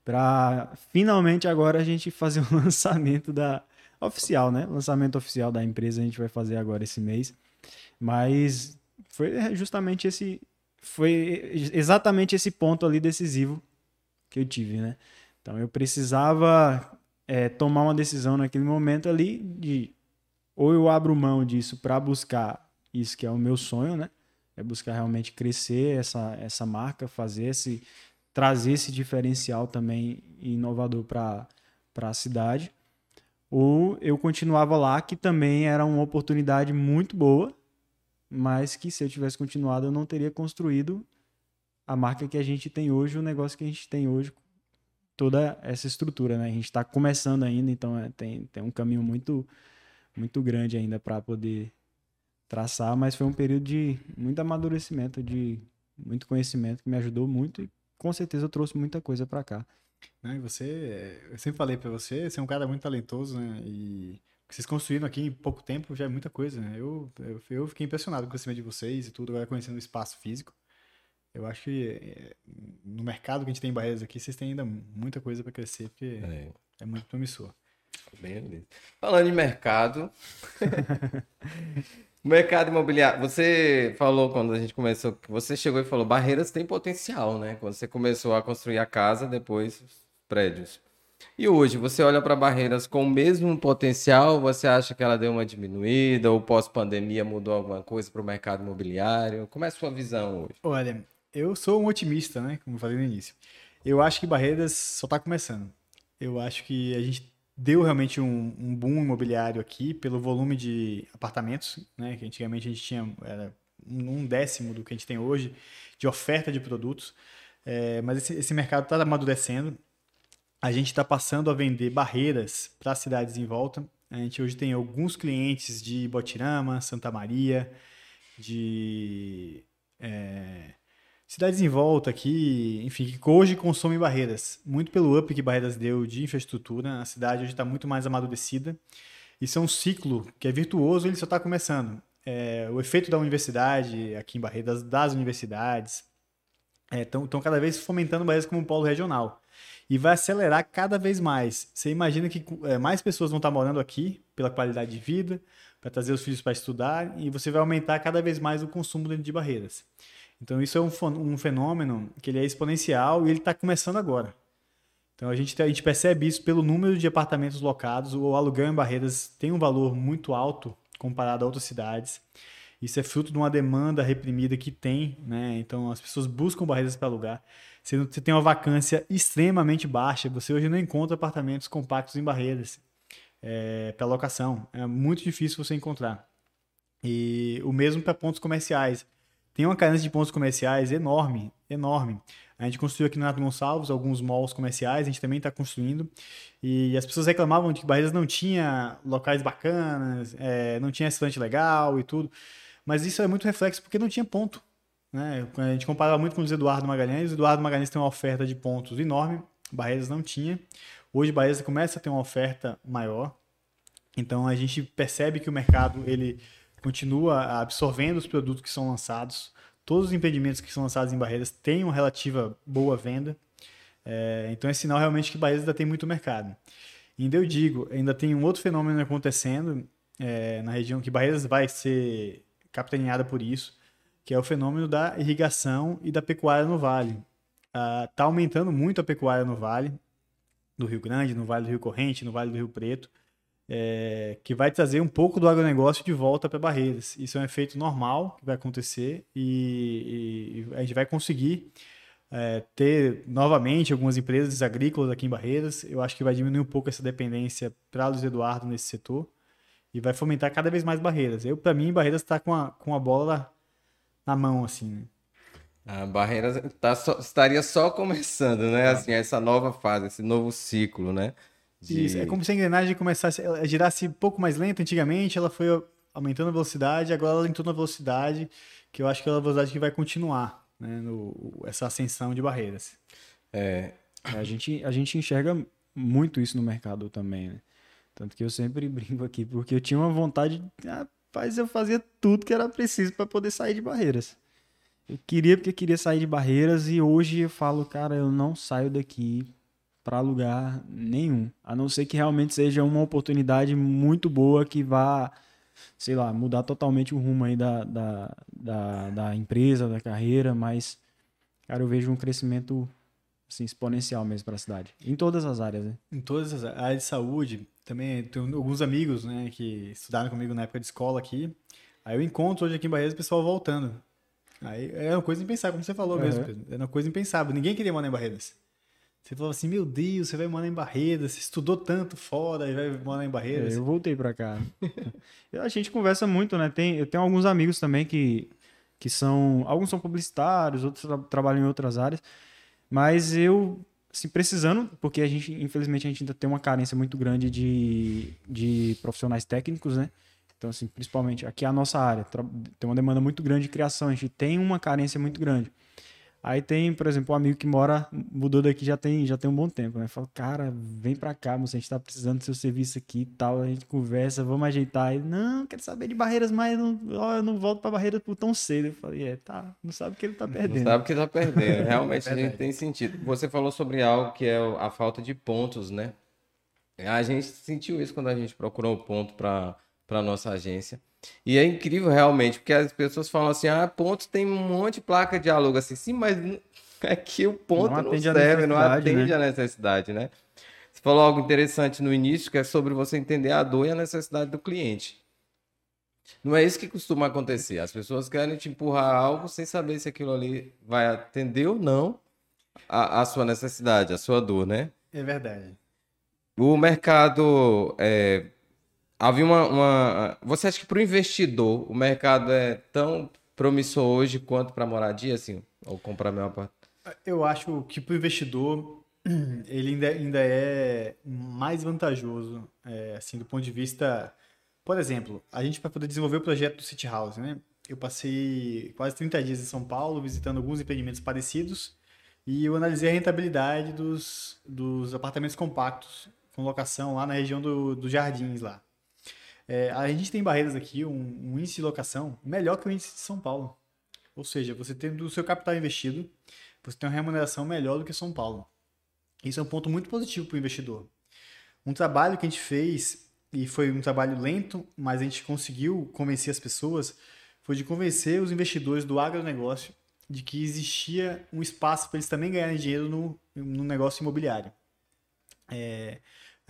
para finalmente agora a gente fazer o *laughs* lançamento da oficial, né? Lançamento oficial da empresa a gente vai fazer agora esse mês. Mas foi justamente esse foi exatamente esse ponto ali decisivo que eu tive, né? Então eu precisava é, tomar uma decisão naquele momento ali de ou eu abro mão disso para buscar isso que é o meu sonho, né? É buscar realmente crescer essa, essa marca, fazer esse trazer esse diferencial também inovador para a cidade. Ou eu continuava lá, que também era uma oportunidade muito boa, mas que se eu tivesse continuado eu não teria construído a marca que a gente tem hoje, o negócio que a gente tem hoje, toda essa estrutura, né? A gente está começando ainda, então é, tem, tem um caminho muito muito grande ainda para poder traçar, mas foi um período de muito amadurecimento, de muito conhecimento que me ajudou muito e com certeza eu trouxe muita coisa para cá. Não, e você, eu sempre falei para você, você é um cara muito talentoso, né? E que vocês construíram aqui em pouco tempo já é muita coisa, né? Eu, eu, eu fiquei impressionado com o crescimento de vocês e tudo, agora conhecendo o espaço físico. Eu acho que eh, no mercado que a gente tem em Barreiras aqui, vocês têm ainda muita coisa para crescer, porque é. é muito promissor. Beleza. Falando em mercado, *laughs* mercado imobiliário, você falou quando a gente começou, você chegou e falou, Barreiras tem potencial, né? Quando você começou a construir a casa, depois os prédios. E hoje, você olha para Barreiras com o mesmo potencial? Você acha que ela deu uma diminuída ou pós-pandemia mudou alguma coisa para o mercado imobiliário? Como é a sua visão hoje? Olha, eu sou um otimista, né? Como eu falei no início. Eu acho que Barreiras só está começando. Eu acho que a gente deu realmente um, um, boom imobiliário aqui pelo volume de apartamentos, né? Que antigamente a gente tinha era um décimo do que a gente tem hoje de oferta de produtos. É, mas esse, esse mercado está amadurecendo. A gente está passando a vender barreiras para cidades em volta. A gente hoje tem alguns clientes de Botirama, Santa Maria, de é, cidades em volta aqui, enfim, que hoje consomem barreiras. Muito pelo up que Barreiras deu de infraestrutura, a cidade hoje está muito mais amadurecida. Isso é um ciclo que é virtuoso, ele só está começando. É, o efeito da universidade aqui em Barreiras, das universidades, estão é, cada vez fomentando Barreiras como um polo regional. E vai acelerar cada vez mais. Você imagina que é, mais pessoas vão estar tá morando aqui pela qualidade de vida, para trazer os filhos para estudar, e você vai aumentar cada vez mais o consumo dentro de Barreiras. Então isso é um, um fenômeno que ele é exponencial e ele está começando agora. Então a gente, a gente percebe isso pelo número de apartamentos locados. O aluguel em Barreiras tem um valor muito alto comparado a outras cidades. Isso é fruto de uma demanda reprimida que tem, né? Então as pessoas buscam Barreiras para alugar. Você, tem uma vacância extremamente baixa. Você hoje não encontra apartamentos compactos em Barreiras é, para locação. É muito difícil você encontrar. E o mesmo para pontos comerciais tem uma carência de pontos comerciais enorme enorme. A gente construiu aqui no Renato Gonçalves alguns malls comerciais, a gente também está construindo. E as pessoas reclamavam de que Barreiras não tinha locais bacanas, é, não tinha restaurante legal e tudo. Mas isso é muito reflexo porque não tinha ponto. Né? A gente comparava muito com o Eduardo Magalhães. O Eduardo Magalhães tem uma oferta de pontos enorme, Barreiras não tinha. Hoje Barreiras começa a ter uma oferta maior. Então a gente percebe que o mercado ele continua absorvendo os produtos que são lançados. Todos os empreendimentos que são lançados em Barreiras têm uma relativa boa venda. É, então é sinal realmente que Barreiras ainda tem muito mercado. E ainda eu digo, ainda tem um outro fenômeno acontecendo é, na região que Barreiras vai ser capitaneada por isso, que é o fenômeno da irrigação e da pecuária no vale. Está ah, aumentando muito a pecuária no vale do Rio Grande, no Vale do Rio Corrente, no Vale do Rio Preto é, que vai trazer um pouco do agronegócio de volta para Barreiras. Isso é um efeito normal que vai acontecer e, e a gente vai conseguir é, ter novamente algumas empresas agrícolas aqui em Barreiras. Eu acho que vai diminuir um pouco essa dependência para Luiz Eduardo nesse setor e vai fomentar cada vez mais Barreiras. Eu, para mim, Barreiras está com a, com a bola na mão, assim. Né? A Barreiras tá só, estaria só começando, né? Assim, essa nova fase, esse novo ciclo, né? De... Isso, é como se a engrenagem começasse a girar-se um pouco mais lenta. Antigamente ela foi aumentando a velocidade, agora ela entrou na velocidade, que eu acho que é a velocidade que vai continuar, né, no, essa ascensão de barreiras. É. é. A, gente, a gente enxerga muito isso no mercado também, né? Tanto que eu sempre *laughs* brinco aqui, porque eu tinha uma vontade, rapaz, eu fazia tudo que era preciso para poder sair de barreiras. Eu queria porque queria sair de barreiras e hoje eu falo, cara, eu não saio daqui para lugar nenhum. A não ser que realmente seja uma oportunidade muito boa que vá, sei lá, mudar totalmente o rumo aí da, da, da, da empresa, da carreira, mas, cara, eu vejo um crescimento assim, exponencial mesmo para a cidade. Em todas as áreas, né? Em todas as áreas de saúde. Também tenho alguns amigos, né, que estudaram comigo na época de escola aqui. Aí eu encontro hoje aqui em Barreiras o pessoal voltando. Aí é uma coisa impensável, como você falou uhum. mesmo. É uma coisa impensável. Ninguém queria morar em Barreiras. Você falou assim, meu Deus, você vai morar em Barreiras, você estudou tanto fora e vai morar em Barreiras. É, eu voltei para cá. *laughs* a gente conversa muito, né? Tem, eu tenho alguns amigos também que, que são. Alguns são publicitários, outros tra trabalham em outras áreas. Mas eu, assim, precisando, porque a gente, infelizmente, a gente ainda tem uma carência muito grande de, de profissionais técnicos, né? Então, assim, principalmente aqui é a nossa área, tem uma demanda muito grande de criação, a gente tem uma carência muito grande. Aí tem, por exemplo, um amigo que mora, mudou daqui já tem, já tem um bom tempo, né? Fala, cara, vem pra cá, moça, a gente tá precisando do seu serviço aqui e tal, a gente conversa, vamos ajeitar. Ele, não, quero saber de barreiras, mas não, ó, eu não volto pra barreiras por tão cedo. Eu falei, é, tá, não sabe o que ele tá perdendo. Não sabe o que tá perdendo, *laughs* realmente é a gente tem sentido. Você falou sobre algo que é a falta de pontos, né? A gente sentiu isso quando a gente procurou o ponto pra, pra nossa agência. E é incrível realmente, porque as pessoas falam assim: ah, pontos tem um monte de placa de aluga assim, sim, mas é que o ponto não, não serve, não atende né? a necessidade, né? Você falou algo interessante no início, que é sobre você entender a dor e a necessidade do cliente. Não é isso que costuma acontecer. As pessoas querem te empurrar algo sem saber se aquilo ali vai atender ou não a, a sua necessidade, a sua dor, né? É verdade. O mercado é, havia uma, uma, Você acha que para o investidor o mercado é tão promissor hoje quanto para moradia, assim, ou comprar meu apartamento? Eu acho que para o investidor *clears throat* ele ainda, ainda é mais vantajoso, é, assim, do ponto de vista. Por exemplo, a gente para poder desenvolver o projeto do City House, né? Eu passei quase 30 dias em São Paulo visitando alguns empreendimentos parecidos e eu analisei a rentabilidade dos, dos apartamentos compactos com locação lá na região do, dos Jardins lá. É, a gente tem barreiras aqui, um, um, índice de locação melhor que o índice de São Paulo. Ou seja, você tem do seu capital investido, você tem uma remuneração melhor do que São Paulo. Isso é um ponto muito positivo para o investidor. Um trabalho que a gente fez, e foi um trabalho lento, mas a gente conseguiu convencer as pessoas, foi de convencer os investidores do agronegócio de que existia um espaço para eles também ganharem dinheiro no, no negócio imobiliário. É,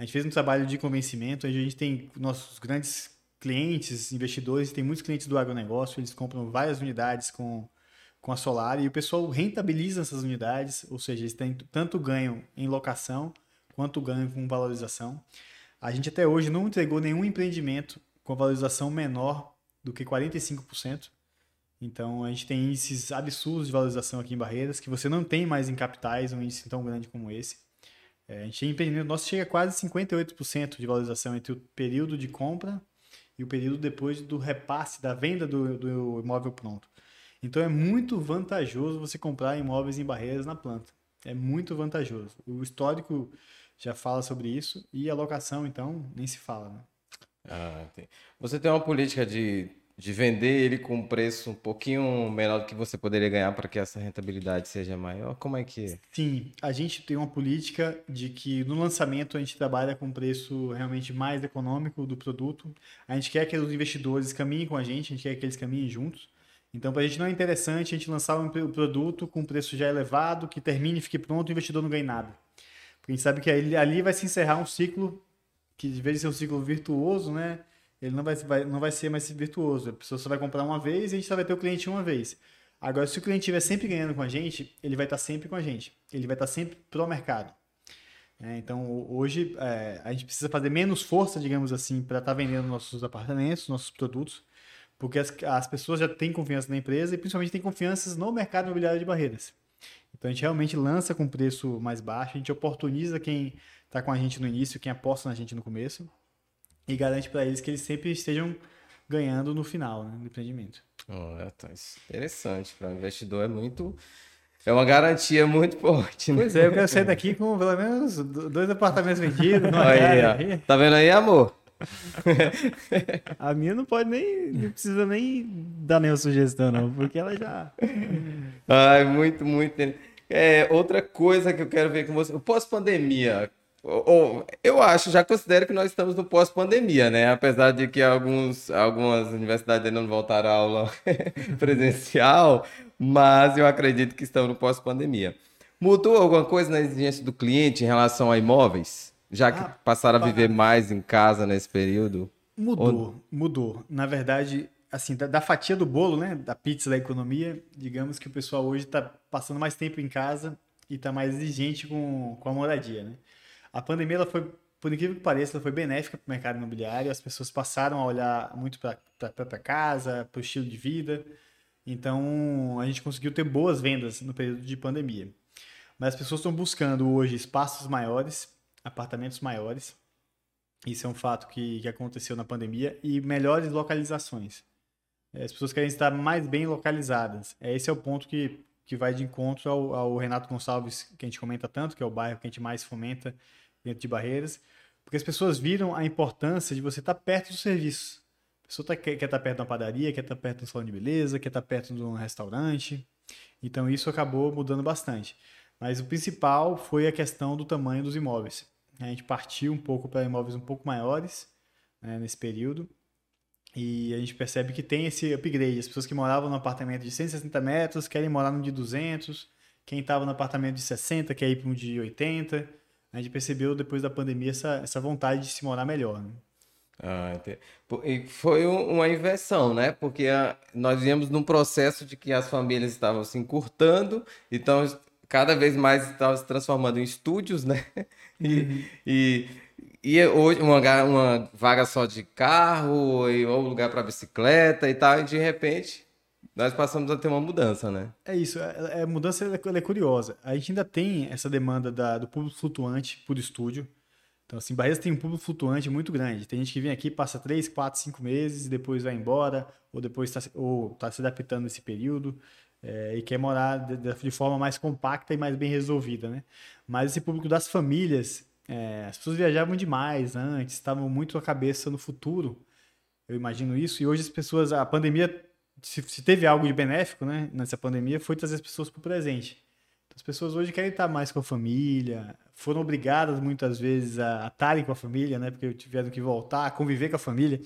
a gente fez um trabalho de convencimento, a gente tem nossos grandes clientes, investidores, tem muitos clientes do agronegócio, eles compram várias unidades com, com a Solar e o pessoal rentabiliza essas unidades, ou seja, eles têm tanto ganham em locação quanto ganham com valorização. A gente até hoje não entregou nenhum empreendimento com valorização menor do que 45%. Então a gente tem índices absurdos de valorização aqui em Barreiras, que você não tem mais em capitais um índice tão grande como esse. É, a gente tem empreendimento nosso chega a quase 58% de valorização entre o período de compra e o período depois do repasse, da venda do, do imóvel pronto. Então é muito vantajoso você comprar imóveis em Barreiras na planta. É muito vantajoso. O histórico já fala sobre isso e a locação, então, nem se fala. Né? Ah, você tem uma política de de vender ele com um preço um pouquinho menor do que você poderia ganhar para que essa rentabilidade seja maior? Como é que é? Sim, a gente tem uma política de que no lançamento a gente trabalha com um preço realmente mais econômico do produto. A gente quer que os investidores caminhem com a gente, a gente quer que eles caminhem juntos. Então, para a gente não é interessante a gente lançar um produto com preço já elevado, que termine e fique pronto, o investidor não ganhe nada. Porque a gente sabe que ali vai se encerrar um ciclo que, de vez de ser um ciclo virtuoso, né? Ele não vai, vai, não vai ser mais virtuoso. A pessoa só vai comprar uma vez e a gente só vai ter o cliente uma vez. Agora, se o cliente estiver sempre ganhando com a gente, ele vai estar sempre com a gente. Ele vai estar sempre pro mercado. É, então, hoje, é, a gente precisa fazer menos força, digamos assim, para estar tá vendendo nossos apartamentos, nossos produtos, porque as, as pessoas já têm confiança na empresa e principalmente têm confiança no mercado imobiliário de barreiras. Então, a gente realmente lança com preço mais baixo, a gente oportuniza quem está com a gente no início, quem aposta na gente no começo e garante para eles que eles sempre estejam ganhando no final né, do empreendimento. Oh, é, tá interessante. Para o investidor é muito. É uma garantia muito forte. Né? Pois é, eu quero sair daqui com pelo menos dois apartamentos vendidos. Aí, tá vendo aí, amor? *laughs* a minha não pode nem. Não precisa nem dar nenhuma sugestão, não, porque ela já. Ai, muito, muito. É, outra coisa que eu quero ver com você. Pós-pandemia, eu acho, já considero que nós estamos no pós-pandemia, né? Apesar de que alguns, algumas universidades ainda não voltaram à aula *laughs* presencial, mas eu acredito que estamos no pós-pandemia. Mudou alguma coisa na exigência do cliente em relação a imóveis? Já que ah, passaram a viver mais em casa nesse período? Mudou, Ou... mudou. Na verdade, assim, da, da, fatia do bolo, né? Da pizza da economia, digamos que o pessoal hoje está passando mais tempo em casa e está mais exigente com, com a moradia, né? A pandemia, ela foi, por incrível que pareça, ela foi benéfica para o mercado imobiliário. As pessoas passaram a olhar muito para a própria casa, para o estilo de vida. Então, a gente conseguiu ter boas vendas no período de pandemia. Mas as pessoas estão buscando hoje espaços maiores, apartamentos maiores. Isso é um fato que, que aconteceu na pandemia. E melhores localizações. As pessoas querem estar mais bem localizadas. Esse é o ponto que, que vai de encontro ao, ao Renato Gonçalves, que a gente comenta tanto, que é o bairro que a gente mais fomenta dentro de barreiras, porque as pessoas viram a importância de você estar perto do serviço. A pessoa tá, quer, quer estar perto de uma padaria, quer estar perto de um salão de beleza, quer estar perto de um restaurante. Então isso acabou mudando bastante. Mas o principal foi a questão do tamanho dos imóveis. A gente partiu um pouco para imóveis um pouco maiores né, nesse período. E a gente percebe que tem esse upgrade. As pessoas que moravam no apartamento de 160 metros querem morar no de 200. Quem estava no apartamento de 60 quer ir para um de 80 a gente percebeu depois da pandemia essa, essa vontade de se morar melhor. Né? Ah, e foi uma inversão, né? Porque a, nós íamos num processo de que as famílias estavam se encurtando, então cada vez mais estavam se transformando em estúdios, né? *laughs* E, uhum. e, e hoje uma, uma vaga só de carro, ou lugar para bicicleta e tal, e de repente nós passamos a ter uma mudança, né? É isso, a, é, a é, mudança ela é curiosa. A gente ainda tem essa demanda da, do público flutuante por estúdio. Então, assim, Barreiras tem um público flutuante muito grande. Tem gente que vem aqui, passa 3, 4, 5 meses, depois vai embora, ou depois está tá se adaptando nesse período, é, e quer morar de, de, forma mais compacta e mais bem resolvida, né? Mas esse público das famílias, é, as pessoas viajavam demais antes, estavam muito a cabeça no futuro, eu imagino isso, e hoje as pessoas, a pandemia se, se, teve algo de benéfico, né, nessa pandemia, foi trazer as pessoas para o presente. Então, as pessoas hoje querem estar mais com a família, foram obrigadas muitas vezes a, estarem com a família, né, porque tiveram que voltar, a conviver com a família.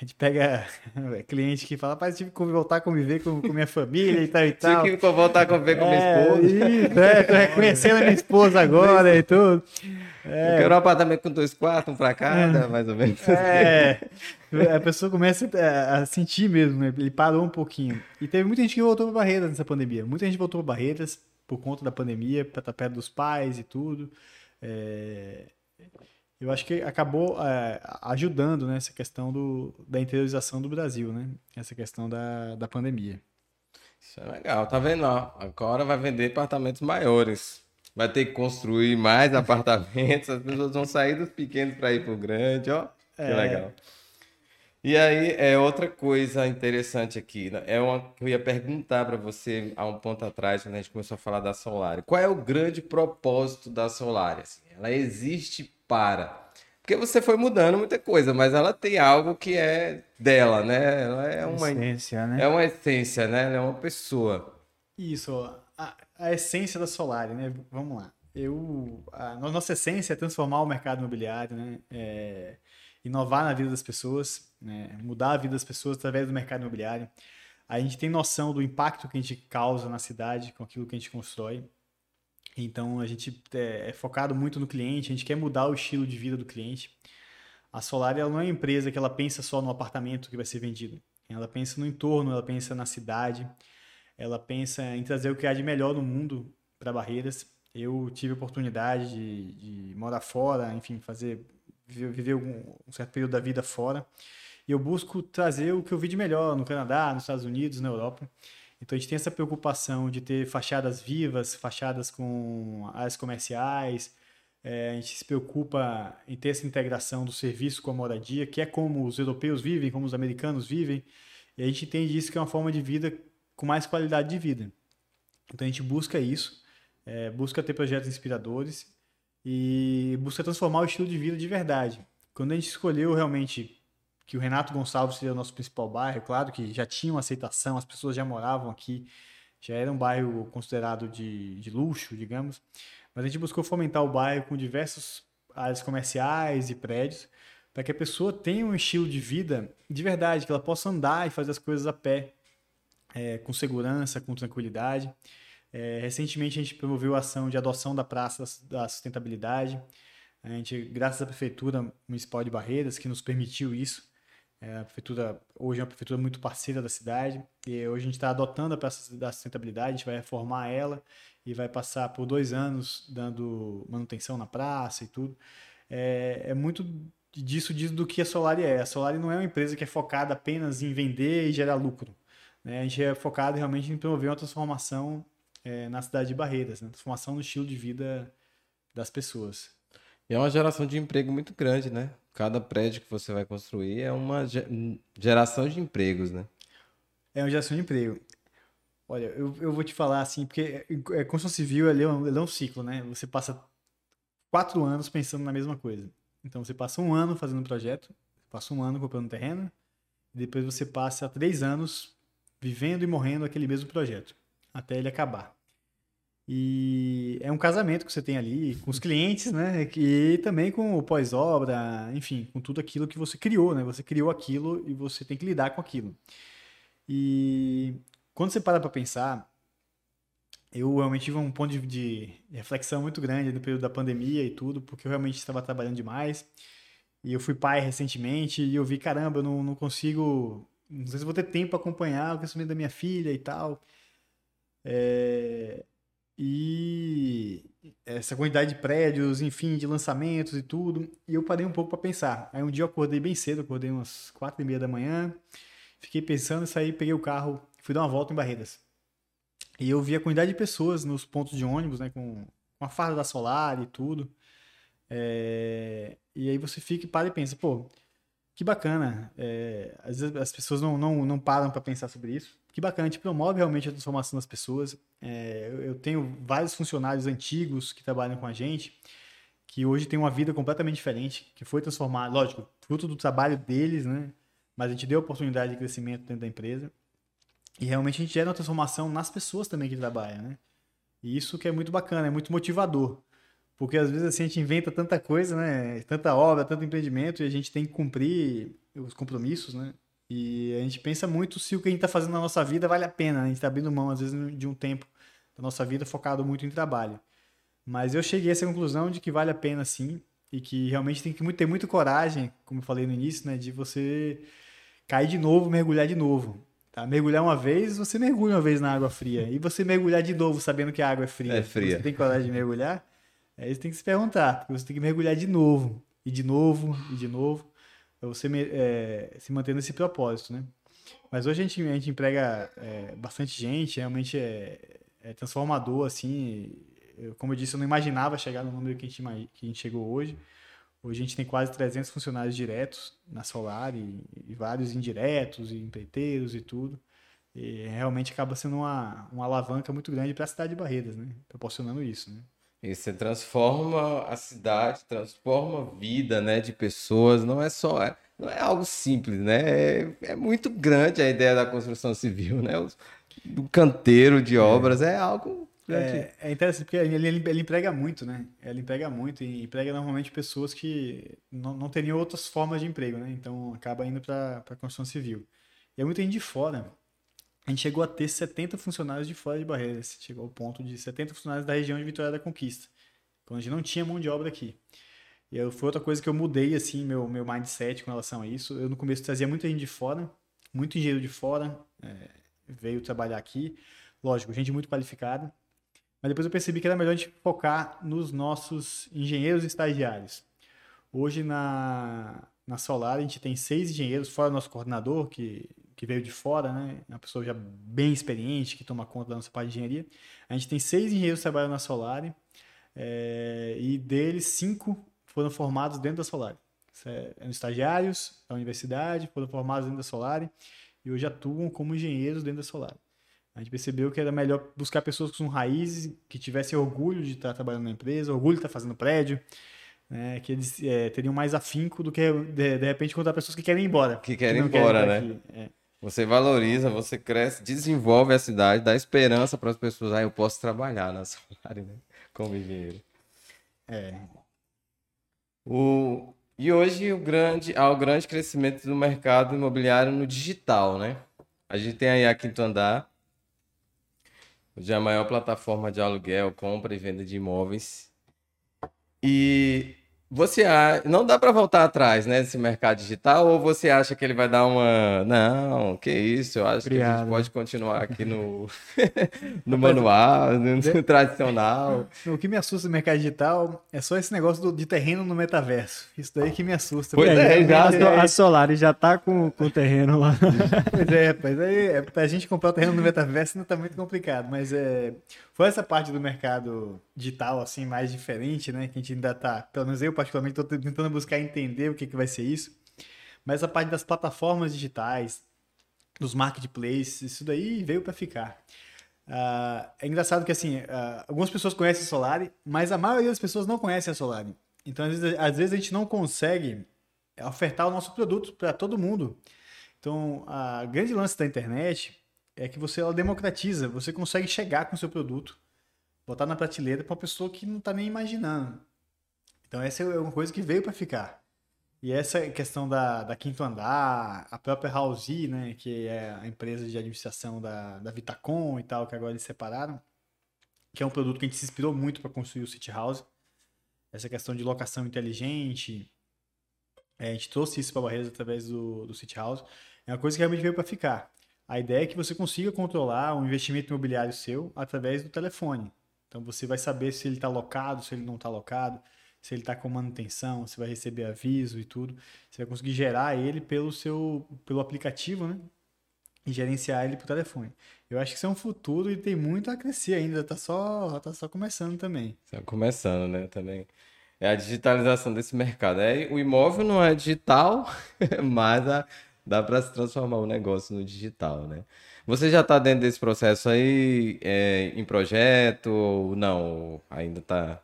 A gente pega *laughs* cliente que fala, rapaz, tive que voltar a conviver com, com minha família e tal e *laughs* tal. Tive que voltar a conviver com minha é, esposa. Isso, é, tô reconhecendo a minha esposa agora e tudo. É. Eu quero um apartamento com dois quartos, um para cada, é. mais ou menos. É, a pessoa começa a sentir mesmo, né? Ele parou um pouquinho. E teve muita gente que voltou para Barreiras nessa pandemia. Muita gente voltou para Barreiras por conta da pandemia, para estar perto dos pais e tudo. É... Eu acho que acabou é, ajudando nessa né, questão do, da interiorização do Brasil, né? Essa questão da, da pandemia. Isso é legal, tá vendo? Ó, agora vai vender apartamentos maiores. Vai ter que construir mais apartamentos, as pessoas vão sair dos pequenos para ir pro grande, ó. Que É. legal. E aí, é outra coisa interessante aqui, né? é uma que eu ia perguntar para você há um ponto atrás, quando a gente começou a falar da Solari. Qual é o grande propósito da Solari? assim? ela existe para. Porque você foi mudando muita coisa, mas ela tem algo que é dela, né? Ela é uma, Essência, né? é uma essência, né? Ela é uma pessoa. Isso, a, a essência da Solari, né? Vamos lá. Eu, a no- nossa essência é transformar o mercado imobiliário, né? É, inovar na vida das pessoas, né? Mudar a vida das pessoas através do mercado imobiliário. A gente tem noção do impacto que a gente causa na cidade com aquilo que a gente constrói. Então a gente é, é focado muito no cliente, a gente quer mudar o estilo de vida do cliente. A Solari ela não é uma empresa que ela pensa só no apartamento que vai ser vendido. Ela pensa no entorno, ela pensa na cidade, ela pensa em trazer o que há de melhor no mundo para Barreiras. Eu tive a oportunidade de, de morar fora, enfim, fazer viver algum- um certo período da vida fora. E eu busco trazer o que eu vi de melhor no Canadá, nos Estados Unidos, na Europa. Então a gente tem essa preocupação de ter fachadas vivas, fachadas com áreas comerciais. É, a gente se preocupa em ter essa integração do serviço com a moradia, que é como os europeus vivem, como os americanos vivem. E a gente entende isso que é uma forma de vida com mais qualidade de vida. Então a gente busca isso, é, busca ter projetos inspiradores e busca transformar o estilo de vida de verdade. Quando a gente escolheu realmente que o Renato Gonçalves seria o nosso principal bairro, claro que já tinha uma aceitação, as pessoas já moravam aqui, já era um bairro considerado de, de luxo, digamos, mas a gente buscou fomentar o bairro com diversas áreas comerciais e prédios, para que a pessoa tenha um estilo de vida de verdade, que ela possa andar e fazer as coisas a pé, é, com segurança, com tranquilidade. É, recentemente a gente promoveu a ação de adoção da Praça da Sustentabilidade. A gente, graças à Prefeitura Municipal de Barreiras, que nos permitiu isso, é, a prefeitura hoje é uma prefeitura muito parceira da cidade e hoje a gente está adotando a Praça da Sustentabilidade, a gente vai reformar ela e vai passar por dois anos dando manutenção na praça e tudo. É, é muito disso, disso do que a Solari é. A Solari não é uma empresa que é focada apenas em vender e gerar lucro. né? A gente é focado realmente em promover uma transformação é, na cidade de Barreiras, né? transformação no estilo de vida das pessoas. E é uma geração de emprego muito grande, né? Cada prédio que você vai construir é uma ge- geração de empregos, né? É uma geração de emprego. Olha, eu, eu vou te falar assim, porque é, construção civil é, um, é um ciclo, né? Você passa quatro anos pensando na mesma coisa. Então você passa um ano fazendo um projeto, passa um ano comprando terreno, e depois você passa três anos vivendo e morrendo aquele mesmo projeto, até ele acabar. E é um casamento que você tem ali com os clientes, né? E também com o pós-obra, enfim, com tudo aquilo que você criou, né? Você criou aquilo e você tem que lidar com aquilo. E quando você para para pensar, eu realmente tive um ponto de, de reflexão muito grande no período da pandemia e tudo, porque eu realmente estava trabalhando demais. E eu fui pai recentemente e eu vi, caramba, eu não, não consigo. Não sei se vou ter tempo para acompanhar o crescimento da minha filha e tal. É, e essa quantidade de prédios, enfim, de lançamentos e tudo. E eu parei um pouco para pensar. Aí um dia eu acordei bem cedo, acordei umas quatro e meia da manhã. Fiquei pensando, saí, peguei o carro, fui dar uma volta em Barreiras. E eu vi a quantidade de pessoas nos pontos de ônibus, né, com, com a farda da Solar e tudo. É, E aí você fica e para e pensa, pô, que bacana. É, Às vezes as pessoas não, não, não param para pensar sobre isso. Que bacana, a gente promove realmente a transformação das pessoas. É, eu, tenho vários funcionários antigos que trabalham com a gente, que hoje têm uma vida completamente diferente, que foi transformada, lógico, fruto do trabalho deles, né? Mas a gente deu oportunidade de crescimento dentro da empresa. E realmente a gente gera uma transformação nas pessoas também que trabalham, né? E isso que é muito bacana, é muito motivador. Porque às vezes assim, a gente inventa tanta coisa, né? Tanta obra, tanto empreendimento, e a gente tem que cumprir os compromissos, né? E a gente pensa muito se o que a gente está fazendo na nossa vida vale a pena. né? A gente está abrindo mão, às vezes, de um tempo da nossa vida focado muito em trabalho. Mas eu cheguei a essa conclusão de que vale a pena sim, e que realmente tem que ter muita coragem, como eu falei no início, né? De você cair de novo, mergulhar de novo. Tá? Mergulhar uma vez, você mergulha uma vez na água fria. E você mergulhar de novo, sabendo que a água é fria. É fria. Você tem coragem de mergulhar? Aí você tem que se perguntar, porque você tem que mergulhar de novo, e de novo, e de novo, pra você é, se manter nesse propósito, né? Mas hoje a gente, a gente emprega é, bastante gente, realmente é, é transformador, assim. Eu, como eu disse, eu não imaginava chegar no número que a, gente, que a gente chegou hoje. Hoje a gente tem quase 300 funcionários diretos na Solar e, e vários indiretos e empreiteiros e tudo. E realmente acaba sendo uma, uma alavanca muito grande para a cidade de Barreiras, né? Proporcionando isso, né? E você transforma a cidade, transforma a vida, né, de pessoas. Não é só, é, não é algo simples, né? É, é, muito grande a ideia da construção civil, né? O, do canteiro de obras é, é algo é, é, interessante porque ele, ele, ele, emprega muito, né? Ele emprega muito e emprega normalmente pessoas que não, não teriam outras formas de emprego, né? Então acaba indo para a construção civil. E é muita gente de fora. A gente chegou a ter 70 funcionários de fora de Barreiras. Chegou ao ponto de 70 funcionários da região de Vitória da Conquista. Quando a gente não tinha mão de obra aqui. E eu, foi outra coisa que eu mudei, assim, meu, meu mindset com relação a isso. Eu no começo trazia muita gente de fora, muito engenheiro de fora, é, veio trabalhar aqui. Lógico, gente muito qualificada mas depois eu percebi que era melhor a gente focar nos nossos engenheiros estagiários. Hoje na, na Solar a gente tem seis engenheiros, fora o nosso coordenador, que, que veio de fora, né? Uma pessoa já bem experiente, que toma conta da nossa parte de engenharia. A gente tem seis engenheiros que trabalham na Solar é, e deles cinco foram formados dentro da Solar. É, eram estagiários da universidade, foram formados dentro da Solar e hoje atuam como engenheiros dentro da Solar. A gente percebeu que era melhor buscar pessoas com raízes, que tivessem orgulho de estar trabalhando na empresa, orgulho de estar fazendo prédio, né? que eles é, teriam mais afinco do que, de, de repente, encontrar pessoas que querem ir embora. Que querem ir embora, né? É. Você valoriza, você cresce, desenvolve a cidade, dá esperança para as pessoas. Ah, eu posso trabalhar na *laughs* área, né? Como engenheiro. É. O... E hoje o grande, há o grande crescimento do mercado imobiliário no digital, né? A gente tem aí a Quinto Andar, Hoje é a maior plataforma de aluguel, compra e venda de imóveis. E você não dá para voltar atrás, né, desse mercado digital ou você acha que ele vai dar uma não, que isso, eu acho Obrigado. que a gente pode continuar aqui no *laughs* no manual, no, *laughs* tradicional. O que me assusta no mercado digital é só esse negócio do, de terreno no metaverso. Isso daí que me assusta. Pois é, já, é, a Solar já tá com o terreno lá. Pois é, rapaz, aí é, pra gente comprar o terreno no metaverso não tá muito complicado, mas é foi essa parte do mercado digital, assim, mais diferente, né? Que a gente ainda tá, pelo menos eu particularmente, estou tentando buscar entender o que, que vai ser isso. Mas a parte das plataformas digitais, dos marketplaces, isso daí veio para ficar. Uh, é engraçado que, assim, uh, algumas pessoas conhecem a Solari, mas a maioria das pessoas não conhece a Solari. Então, às vezes, às vezes a gente não consegue ofertar o nosso produto para todo mundo. Então, a grande lance da internet é que você ela democratiza, você consegue chegar com o seu produto, botar na prateleira para uma pessoa que não está nem imaginando. Então essa é uma coisa que veio para ficar. E essa questão da, da Quinto Andar, a própria Housey, né, que é a empresa de administração da, da Vitacom e tal, que agora eles separaram, que é um produto que a gente se inspirou muito para construir o City House. Essa questão de locação inteligente, é, a gente trouxe isso para Barreiras através do, do City House. É uma coisa que realmente veio para ficar. A ideia é que você consiga controlar o investimento imobiliário seu através do telefone. Então você vai saber se ele está locado, se ele não está locado, se ele está com manutenção, se vai receber aviso e tudo. Você vai conseguir gerar ele pelo seu pelo aplicativo, né? E gerenciar ele por telefone. Eu acho que isso é um futuro e tem muito a crescer ainda. Tá só tá só começando também. Está começando, né? Também é a digitalização desse mercado. É, o imóvel não é digital, *laughs* mas a, dá para se transformar o negócio no digital, né? Você já está dentro desse processo aí é, em projeto ou não? Ainda está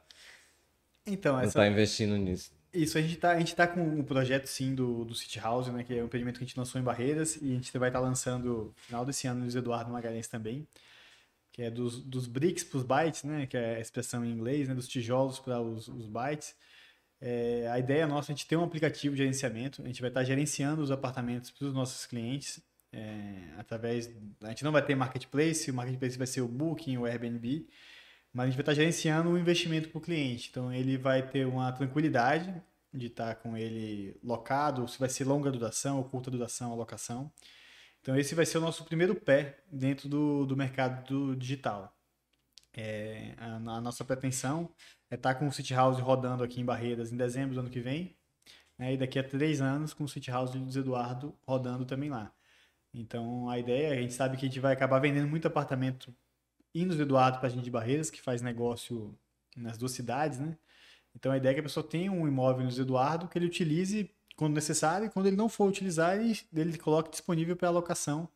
então, essa... tá investindo nisso? Isso, a gente está a gente tá com um projeto sim do, do City House, né, que é um empreendimento que a gente lançou em Barreiras e a gente vai estar tá lançando no final desse ano no Eduardo Magalhães também, que é dos, dos bricks para os bytes, né, que é a expressão em inglês, né, dos tijolos para os, os bytes. É, a ideia nossa a gente ter um aplicativo de gerenciamento, a gente vai estar gerenciando os apartamentos para os nossos clientes é, através. A gente não vai ter marketplace, o marketplace vai ser o Booking, o Airbnb, mas a gente vai estar gerenciando o investimento para o cliente. Então ele vai ter uma tranquilidade de estar com ele locado, se vai ser longa duração ou curta duração a locação. Então esse vai ser o nosso primeiro pé dentro do, do mercado do digital. É, a, a, nossa pretensão é estar com o City House rodando aqui em Barreiras em dezembro do ano que vem. Né, e daqui a três anos com o City House Luiz Eduardo rodando também lá. Então, a ideia, a gente sabe que a gente vai acabar vendendo muito apartamento indo do Eduardo para a gente de Barreiras, que faz negócio nas duas cidades, né? Então, a ideia é que a pessoa tenha um imóvel no Eduardo que ele utilize quando necessário e quando ele não for utilizar, ele, ele coloque disponível para alocação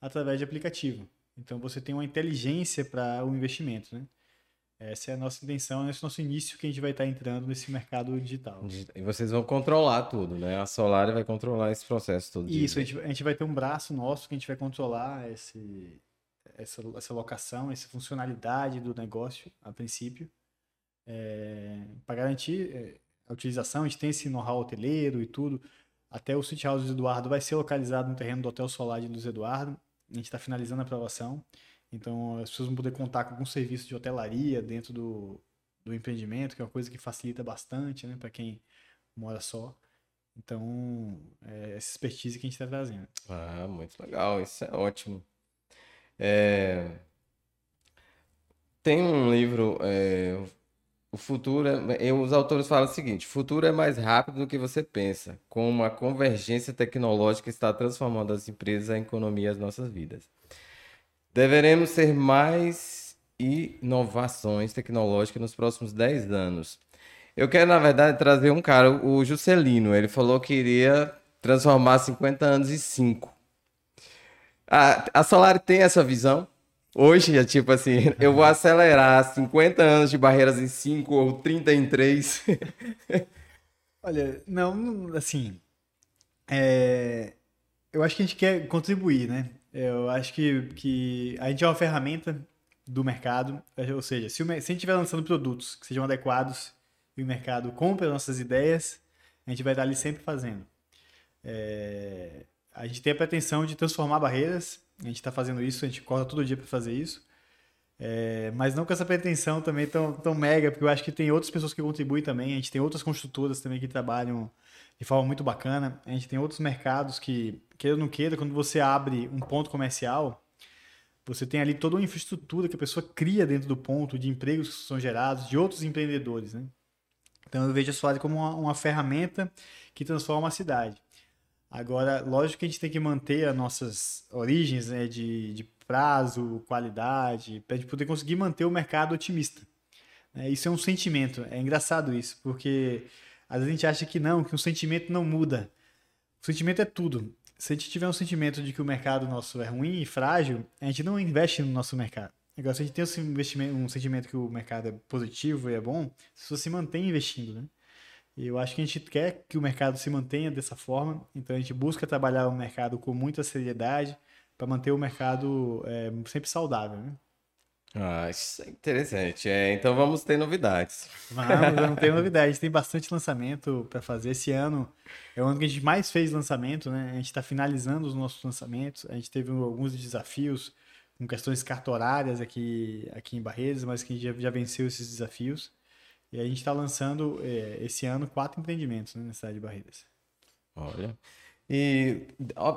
através de aplicativo. Então, você tem uma inteligência para o investimento, né? Essa é a nossa intenção, esse é o nosso início que a gente vai estar entrando nesse mercado digital. E vocês vão controlar tudo, né? A Solar vai controlar esse processo todo. Isso, a gente, a gente vai ter um braço nosso que a gente vai controlar esse, essa, essa locação, essa funcionalidade do negócio, a princípio. É, para garantir é, a utilização, a gente tem esse know-how hoteleiro e tudo. Até o City House do Eduardo vai ser localizado no terreno do Hotel Solar de Luz Eduardo. A gente está finalizando a aprovação. Então, as pessoas vão poder contar com algum serviço de hotelaria dentro do, do empreendimento, que é uma coisa que facilita bastante, né, para quem mora só. Então, é essa expertise que a gente está trazendo. Ah, muito legal, isso é ótimo. É... Tem um livro, é... O futuro, é... os autores falam o seguinte: o futuro é mais rápido do que você pensa, como a convergência tecnológica está transformando as empresas, a economia e as nossas vidas. Deveremos ser mais inovações tecnológicas nos próximos 10 anos. Eu quero, na verdade, trazer um cara, o Juscelino. Ele falou que iria transformar 50 anos em 5. A, a Solar tem essa visão? Hoje é tipo assim, *laughs* eu vou acelerar 50 anos de barreiras em 5 ou 30 em 3. *laughs* Olha, não, assim. É, eu acho que a gente quer contribuir, né? Eu acho que, que a gente é uma ferramenta do mercado, ou seja, se, o, se a gente estiver lançando produtos que sejam adequados e o mercado compra nossas ideias, a gente vai estar ali sempre fazendo. É, a gente tem a pretensão de transformar barreiras, a gente está fazendo isso, a gente corta todo dia para fazer isso, é, mas não com essa pretensão também tão, tão mega, porque eu acho que tem outras pessoas que contribuem também, a gente tem outras construtoras também que trabalham de forma muito bacana. A gente tem outros mercados que, queira ou não queira, quando você abre um ponto comercial, você tem ali toda uma infraestrutura que a pessoa cria dentro do ponto, de empregos que são gerados, de outros empreendedores. Né? Então eu vejo a sua como uma, uma ferramenta que transforma a cidade. Agora, lógico que a gente tem que manter as nossas origens né, de, de prazo, qualidade, para a gente poder conseguir manter o mercado otimista. É, isso é um sentimento, é engraçado isso, porque às vezes a gente acha que não, que o sentimento não muda. O sentimento é tudo. Se a gente tiver um sentimento de que o mercado nosso é ruim e frágil, a gente não investe no nosso mercado. Agora, se a gente tem um, um sentimento que o mercado é positivo e é bom, se você se mantém investindo, né? E eu acho que a gente quer que o mercado se mantenha dessa forma, então a gente busca trabalhar o mercado com muita seriedade para manter o mercado é, sempre saudável, né? Ah, isso é interessante. É, então vamos ter novidades. Vamos, vamos ter *laughs* novidades. Tem bastante lançamento para fazer. Esse ano é o ano que a gente mais fez lançamento, né? A gente está finalizando os nossos lançamentos. A gente teve alguns desafios com questões cartorárias aqui, aqui em Barreiras, mas que a gente já, já venceu esses desafios. E a gente está lançando é, esse ano quatro empreendimentos né, na cidade de Barreiras. Olha. E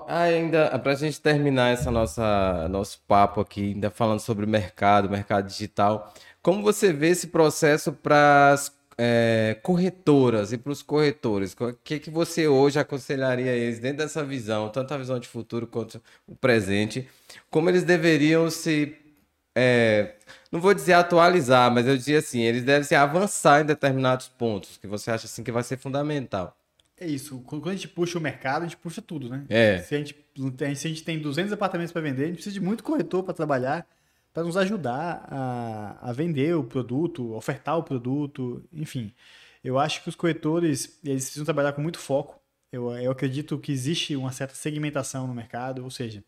ainda, para a gente terminar essa nossa nosso papo aqui, ainda falando sobre o mercado, mercado digital, como você vê esse processo para as é, corretoras e para os corretores? O que, que você hoje aconselharia a eles, dentro dessa visão, tanto a visão de futuro quanto o presente, como eles deveriam se. É, não vou dizer atualizar, mas eu diria assim, eles devem se avançar em determinados pontos que você acha assim que vai ser fundamental. É isso. Quando a gente puxa o mercado, a gente puxa tudo, né? É. Se a gente, se a gente tem 200 apartamentos para vender, a gente precisa de muito corretor para trabalhar, para nos ajudar a, a vender o produto, ofertar o produto, enfim. Eu acho que os corretores eles precisam trabalhar com muito foco. Eu, eu acredito que existe uma certa segmentação no mercado, ou seja,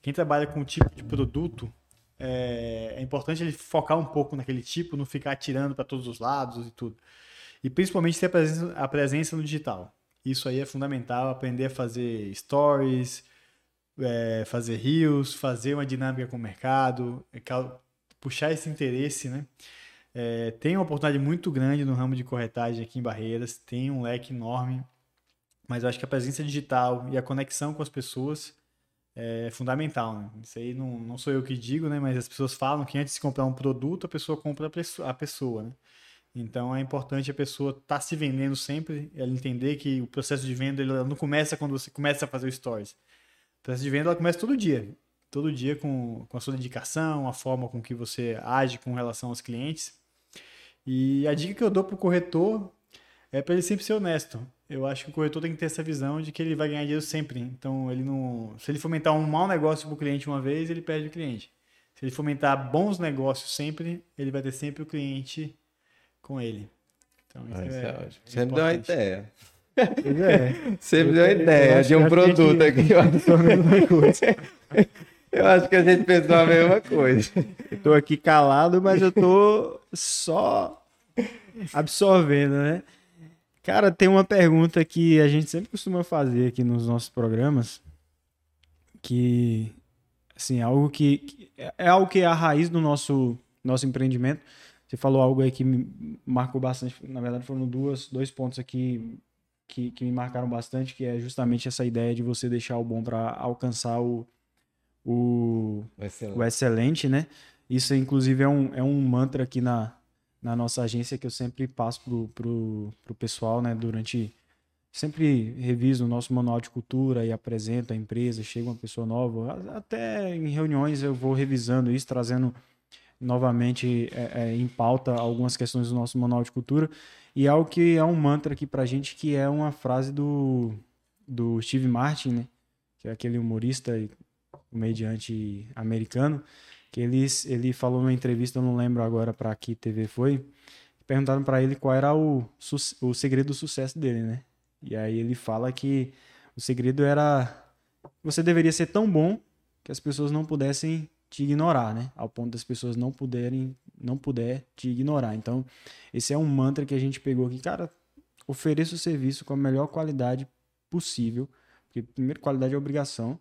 quem trabalha com um tipo de produto é, é importante ele focar um pouco naquele tipo, não ficar atirando para todos os lados e tudo. E principalmente ter a presença, a presença no digital. Isso aí é fundamental, aprender a fazer stories, é, fazer reels, fazer uma dinâmica com o mercado, é puxar esse interesse, né? É, tem uma oportunidade muito grande no ramo de corretagem aqui em Barreiras, tem um leque enorme, mas eu acho que a presença digital e a conexão com as pessoas é fundamental, né? Isso aí não, não sou eu que digo, né? Mas as pessoas falam que antes de comprar um produto, a pessoa compra a pessoa, né? Então é importante a pessoa estar tá se vendendo sempre, ela entender que o processo de venda ele não começa quando você começa a fazer o stories. processo de venda ela começa todo dia. Todo dia com, com a sua dedicação, a forma com que você age com relação aos clientes. E a dica que eu dou para o corretor é para ele sempre ser honesto. Eu acho que o corretor tem que ter essa visão de que ele vai ganhar dinheiro sempre. Então, ele não, se ele fomentar um mau negócio para o cliente uma vez, ele perde o cliente. Se ele fomentar bons negócios sempre, ele vai ter sempre o cliente com ele. Então, isso é, é Sempre dá uma ideia. Pois é. *laughs* Sempre deu uma ideia de um produto aqui. *laughs* *laughs* Eu acho que a gente pensou a mesma coisa. Estou aqui calado, mas eu tô só absorvendo, né? Cara, tem uma pergunta que a gente sempre costuma fazer aqui nos nossos programas, que assim, é algo que é algo que é a raiz do nosso nosso empreendimento. Você falou algo aí que me marcou bastante. Na verdade, foram duas, dois pontos aqui que, que me marcaram bastante, que é justamente essa ideia de você deixar o bom para alcançar o, o, o, excelente. o excelente, né? Isso, inclusive, é um, é um mantra aqui na, na nossa agência que eu sempre passo pro, pro, pro pessoal, né? Durante. Sempre reviso o nosso manual de cultura e apresento a empresa, chega uma pessoa nova. Até em reuniões eu vou revisando isso, trazendo novamente é, é, em pauta algumas questões do nosso manual de cultura. E algo que é um mantra aqui pra gente, que é uma frase do, do Steve Martin, né? Que é aquele humorista comediante americano, que ele, ele falou numa entrevista, eu não lembro agora para que TV foi, perguntaram para ele qual era o, o segredo do sucesso dele, né? E aí ele fala que o segredo era você deveria ser tão bom que as pessoas não pudessem te ignorar, né? Ao ponto das pessoas não puderem, não puder te ignorar. Então, esse é um mantra que a gente pegou aqui, cara, ofereça o serviço com a melhor qualidade possível, porque primeiro qualidade é obrigação,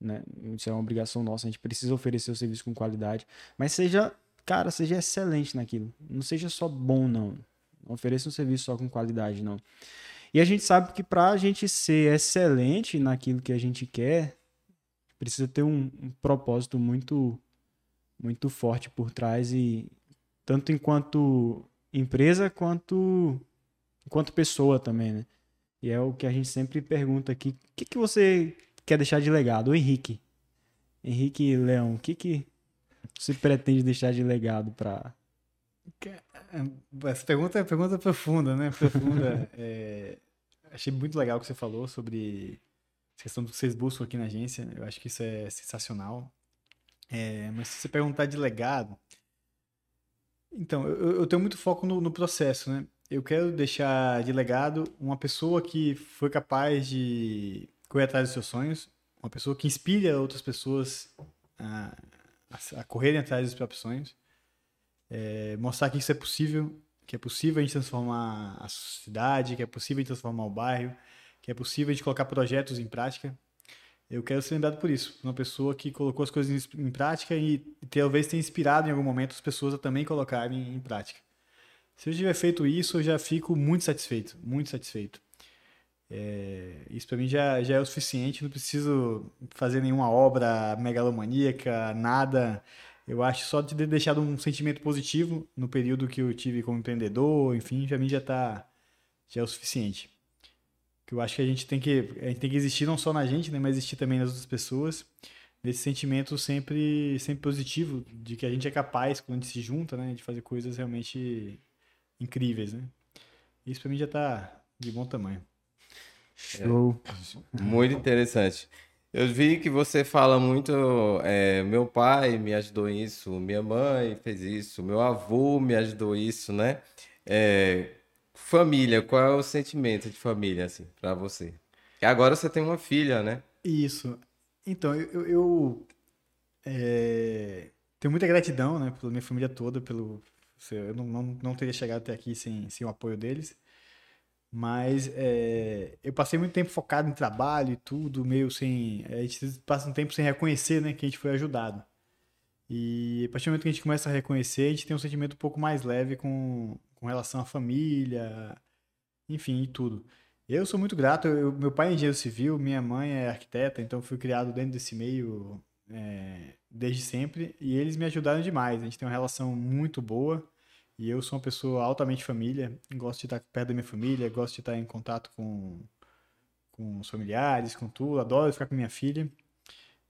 né? Isso é uma obrigação nossa, a gente precisa oferecer o serviço com qualidade, mas seja, cara, seja excelente naquilo. Não seja só bom, não. Não ofereça um serviço só com qualidade, não. E a gente sabe que para a gente ser excelente naquilo que a gente quer, precisa ter um, um, propósito muito muito forte por trás e tanto enquanto empresa quanto enquanto pessoa também, né? E é o que a gente sempre pergunta aqui, o que, que você quer deixar de legado? O Henrique. Henrique Leão, o que, que você pretende deixar de legado para. Essa pergunta é pergunta profunda, né? Profunda. *laughs* é... Achei muito legal o que você falou sobre questão do que vocês buscam aqui na agência. Eu acho que isso é sensacional. É... Mas se você perguntar de legado. Então, eu, eu tenho muito foco no, no processo, né? Eu quero deixar de legado uma pessoa que foi capaz de correr atrás dos seus sonhos, uma pessoa que inspire outras pessoas a, a, correrem atrás dos próprios sonhos, é, mostrar que isso é possível, que é possível a gente transformar a cidade, que é possível a gente transformar o bairro, que é possível gente colocar projetos em prática. Eu quero ser lembrado por isso, uma pessoa que colocou as coisas em prática e talvez tenha inspirado em algum momento as pessoas a também colocarem em prática. Se eu tiver feito isso, eu já fico muito satisfeito, muito satisfeito. É, isso para mim já, já é o suficiente, não preciso fazer nenhuma obra megalomaníaca, nada. Eu acho só de ter deixado um sentimento positivo no período que eu tive como empreendedor, enfim, para mim já tá já é o suficiente. Que eu acho que a gente tem que a gente tem que existir não só na gente, né, mas existir também nas outras pessoas. Nesse sentimento sempre sempre positivo de que a gente é capaz quando a gente se junta, né, de fazer coisas realmente incríveis, né? Isso para mim já tá de bom tamanho. Show. É, muito interessante. Eu vi que você fala muito. É, meu pai me ajudou isso, minha mãe fez isso, meu avô me ajudou isso, né? É, família, qual é o sentimento de família, assim, para você? Agora você tem uma filha, né? Isso. Então, eu, eu é, tenho muita gratidão, né, pela minha família toda, pelo. Eu não, não, não teria chegado até aqui sem, sem o apoio deles. Mas é, eu passei muito tempo focado em trabalho e tudo, meio sem. A gente passa um tempo sem reconhecer né, que a gente foi ajudado. E a partir do momento que a gente começa a reconhecer, a gente tem um sentimento um pouco mais leve com, com relação à família, enfim, e tudo. Eu sou muito grato. Eu, meu pai é engenheiro civil, minha mãe é arquiteta, então fui criado dentro desse meio é, desde sempre. E eles me ajudaram demais. A gente tem uma relação muito boa. E eu sou uma pessoa altamente família, gosto de estar perto da minha família, gosto de estar em contato com, com os familiares, com tudo. Adoro ficar com minha filha.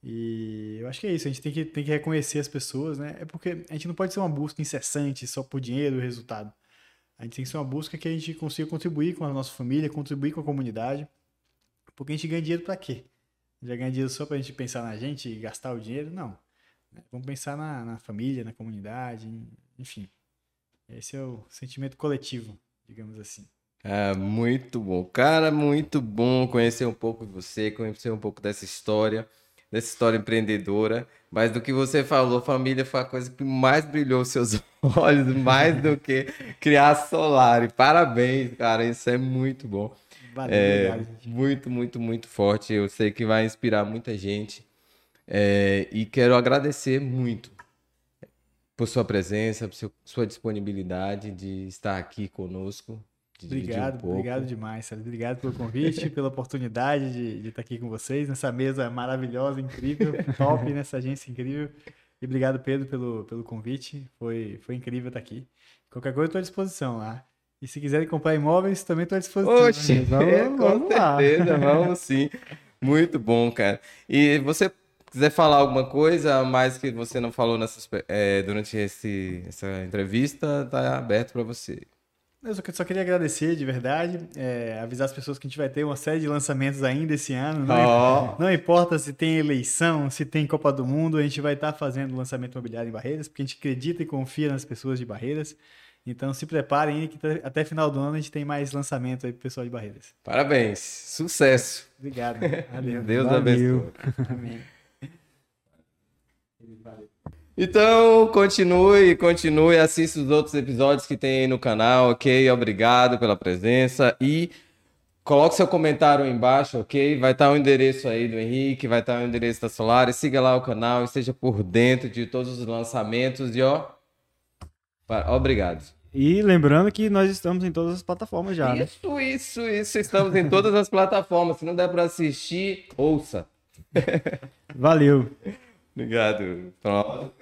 E eu acho que é isso, a gente tem que, tem que reconhecer as pessoas, né? É porque a gente não pode ser uma busca incessante só por dinheiro e resultado. A gente tem que ser uma busca que a gente consiga contribuir com a nossa família, contribuir com a comunidade. Porque a gente ganha dinheiro para quê? Já ganha dinheiro só para a gente pensar na gente e gastar o dinheiro? Não. Vamos pensar na, na família, na comunidade, enfim. Esse é o sentimento coletivo, digamos assim. Ah, muito bom. Cara, muito bom conhecer um pouco de você, conhecer um pouco dessa história dessa história empreendedora. Mas do que você falou, família foi a coisa que mais brilhou seus *laughs* olhos, mais do que criar solar. E parabéns, cara, isso é muito bom. Valeu, é, Muito, muito, muito forte. Eu sei que vai inspirar muita gente. É, e quero agradecer muito por sua presença, por sua disponibilidade de estar aqui conosco. Obrigado, um obrigado demais, Sérgio. Obrigado pelo convite, pela oportunidade de, de, estar aqui com vocês nessa mesa maravilhosa, incrível, *laughs* top, nessa agência incrível. E obrigado, Pedro, pelo, pelo convite. Foi, foi incrível estar aqui. Qualquer coisa, estou à disposição lá. E se quiserem comprar imóveis, também estou à disposição. Oxe, vamos, é, *laughs* com vamos certeza, vamos sim. Muito bom, cara. E você quiser falar alguma coisa mais que você não falou é, durante esse, essa entrevista, está aberto para você. Eu só queria agradecer de verdade, é, avisar as pessoas que a gente vai ter uma série de lançamentos ainda esse ano. Não, oh. não importa se tem eleição, se tem Copa do Mundo, a gente vai estar tá fazendo lançamento imobiliário em Barreiras, porque a gente acredita e confia nas pessoas de Barreiras. Então se preparem que até final do ano a gente tem mais lançamento aí pro pessoal de Barreiras. Parabéns, sucesso. Obrigado. *laughs* Valeu. Deus abençoe. *laughs* Amém. Valeu. Então, continue, continue, assista os outros episódios que tem aí no canal, ok? Obrigado pela presença e coloque seu comentário aí embaixo, ok? Vai estar o endereço aí do Henrique, vai estar o endereço da Solar, siga lá o canal, esteja por dentro de todos os lançamentos e ó, obrigado. E lembrando que nós estamos em todas as plataformas já, isso, né? Isso, isso, isso, estamos em todas as plataformas. Se não der para assistir, ouça. Valeu. *laughs* Obrigado. Pronto.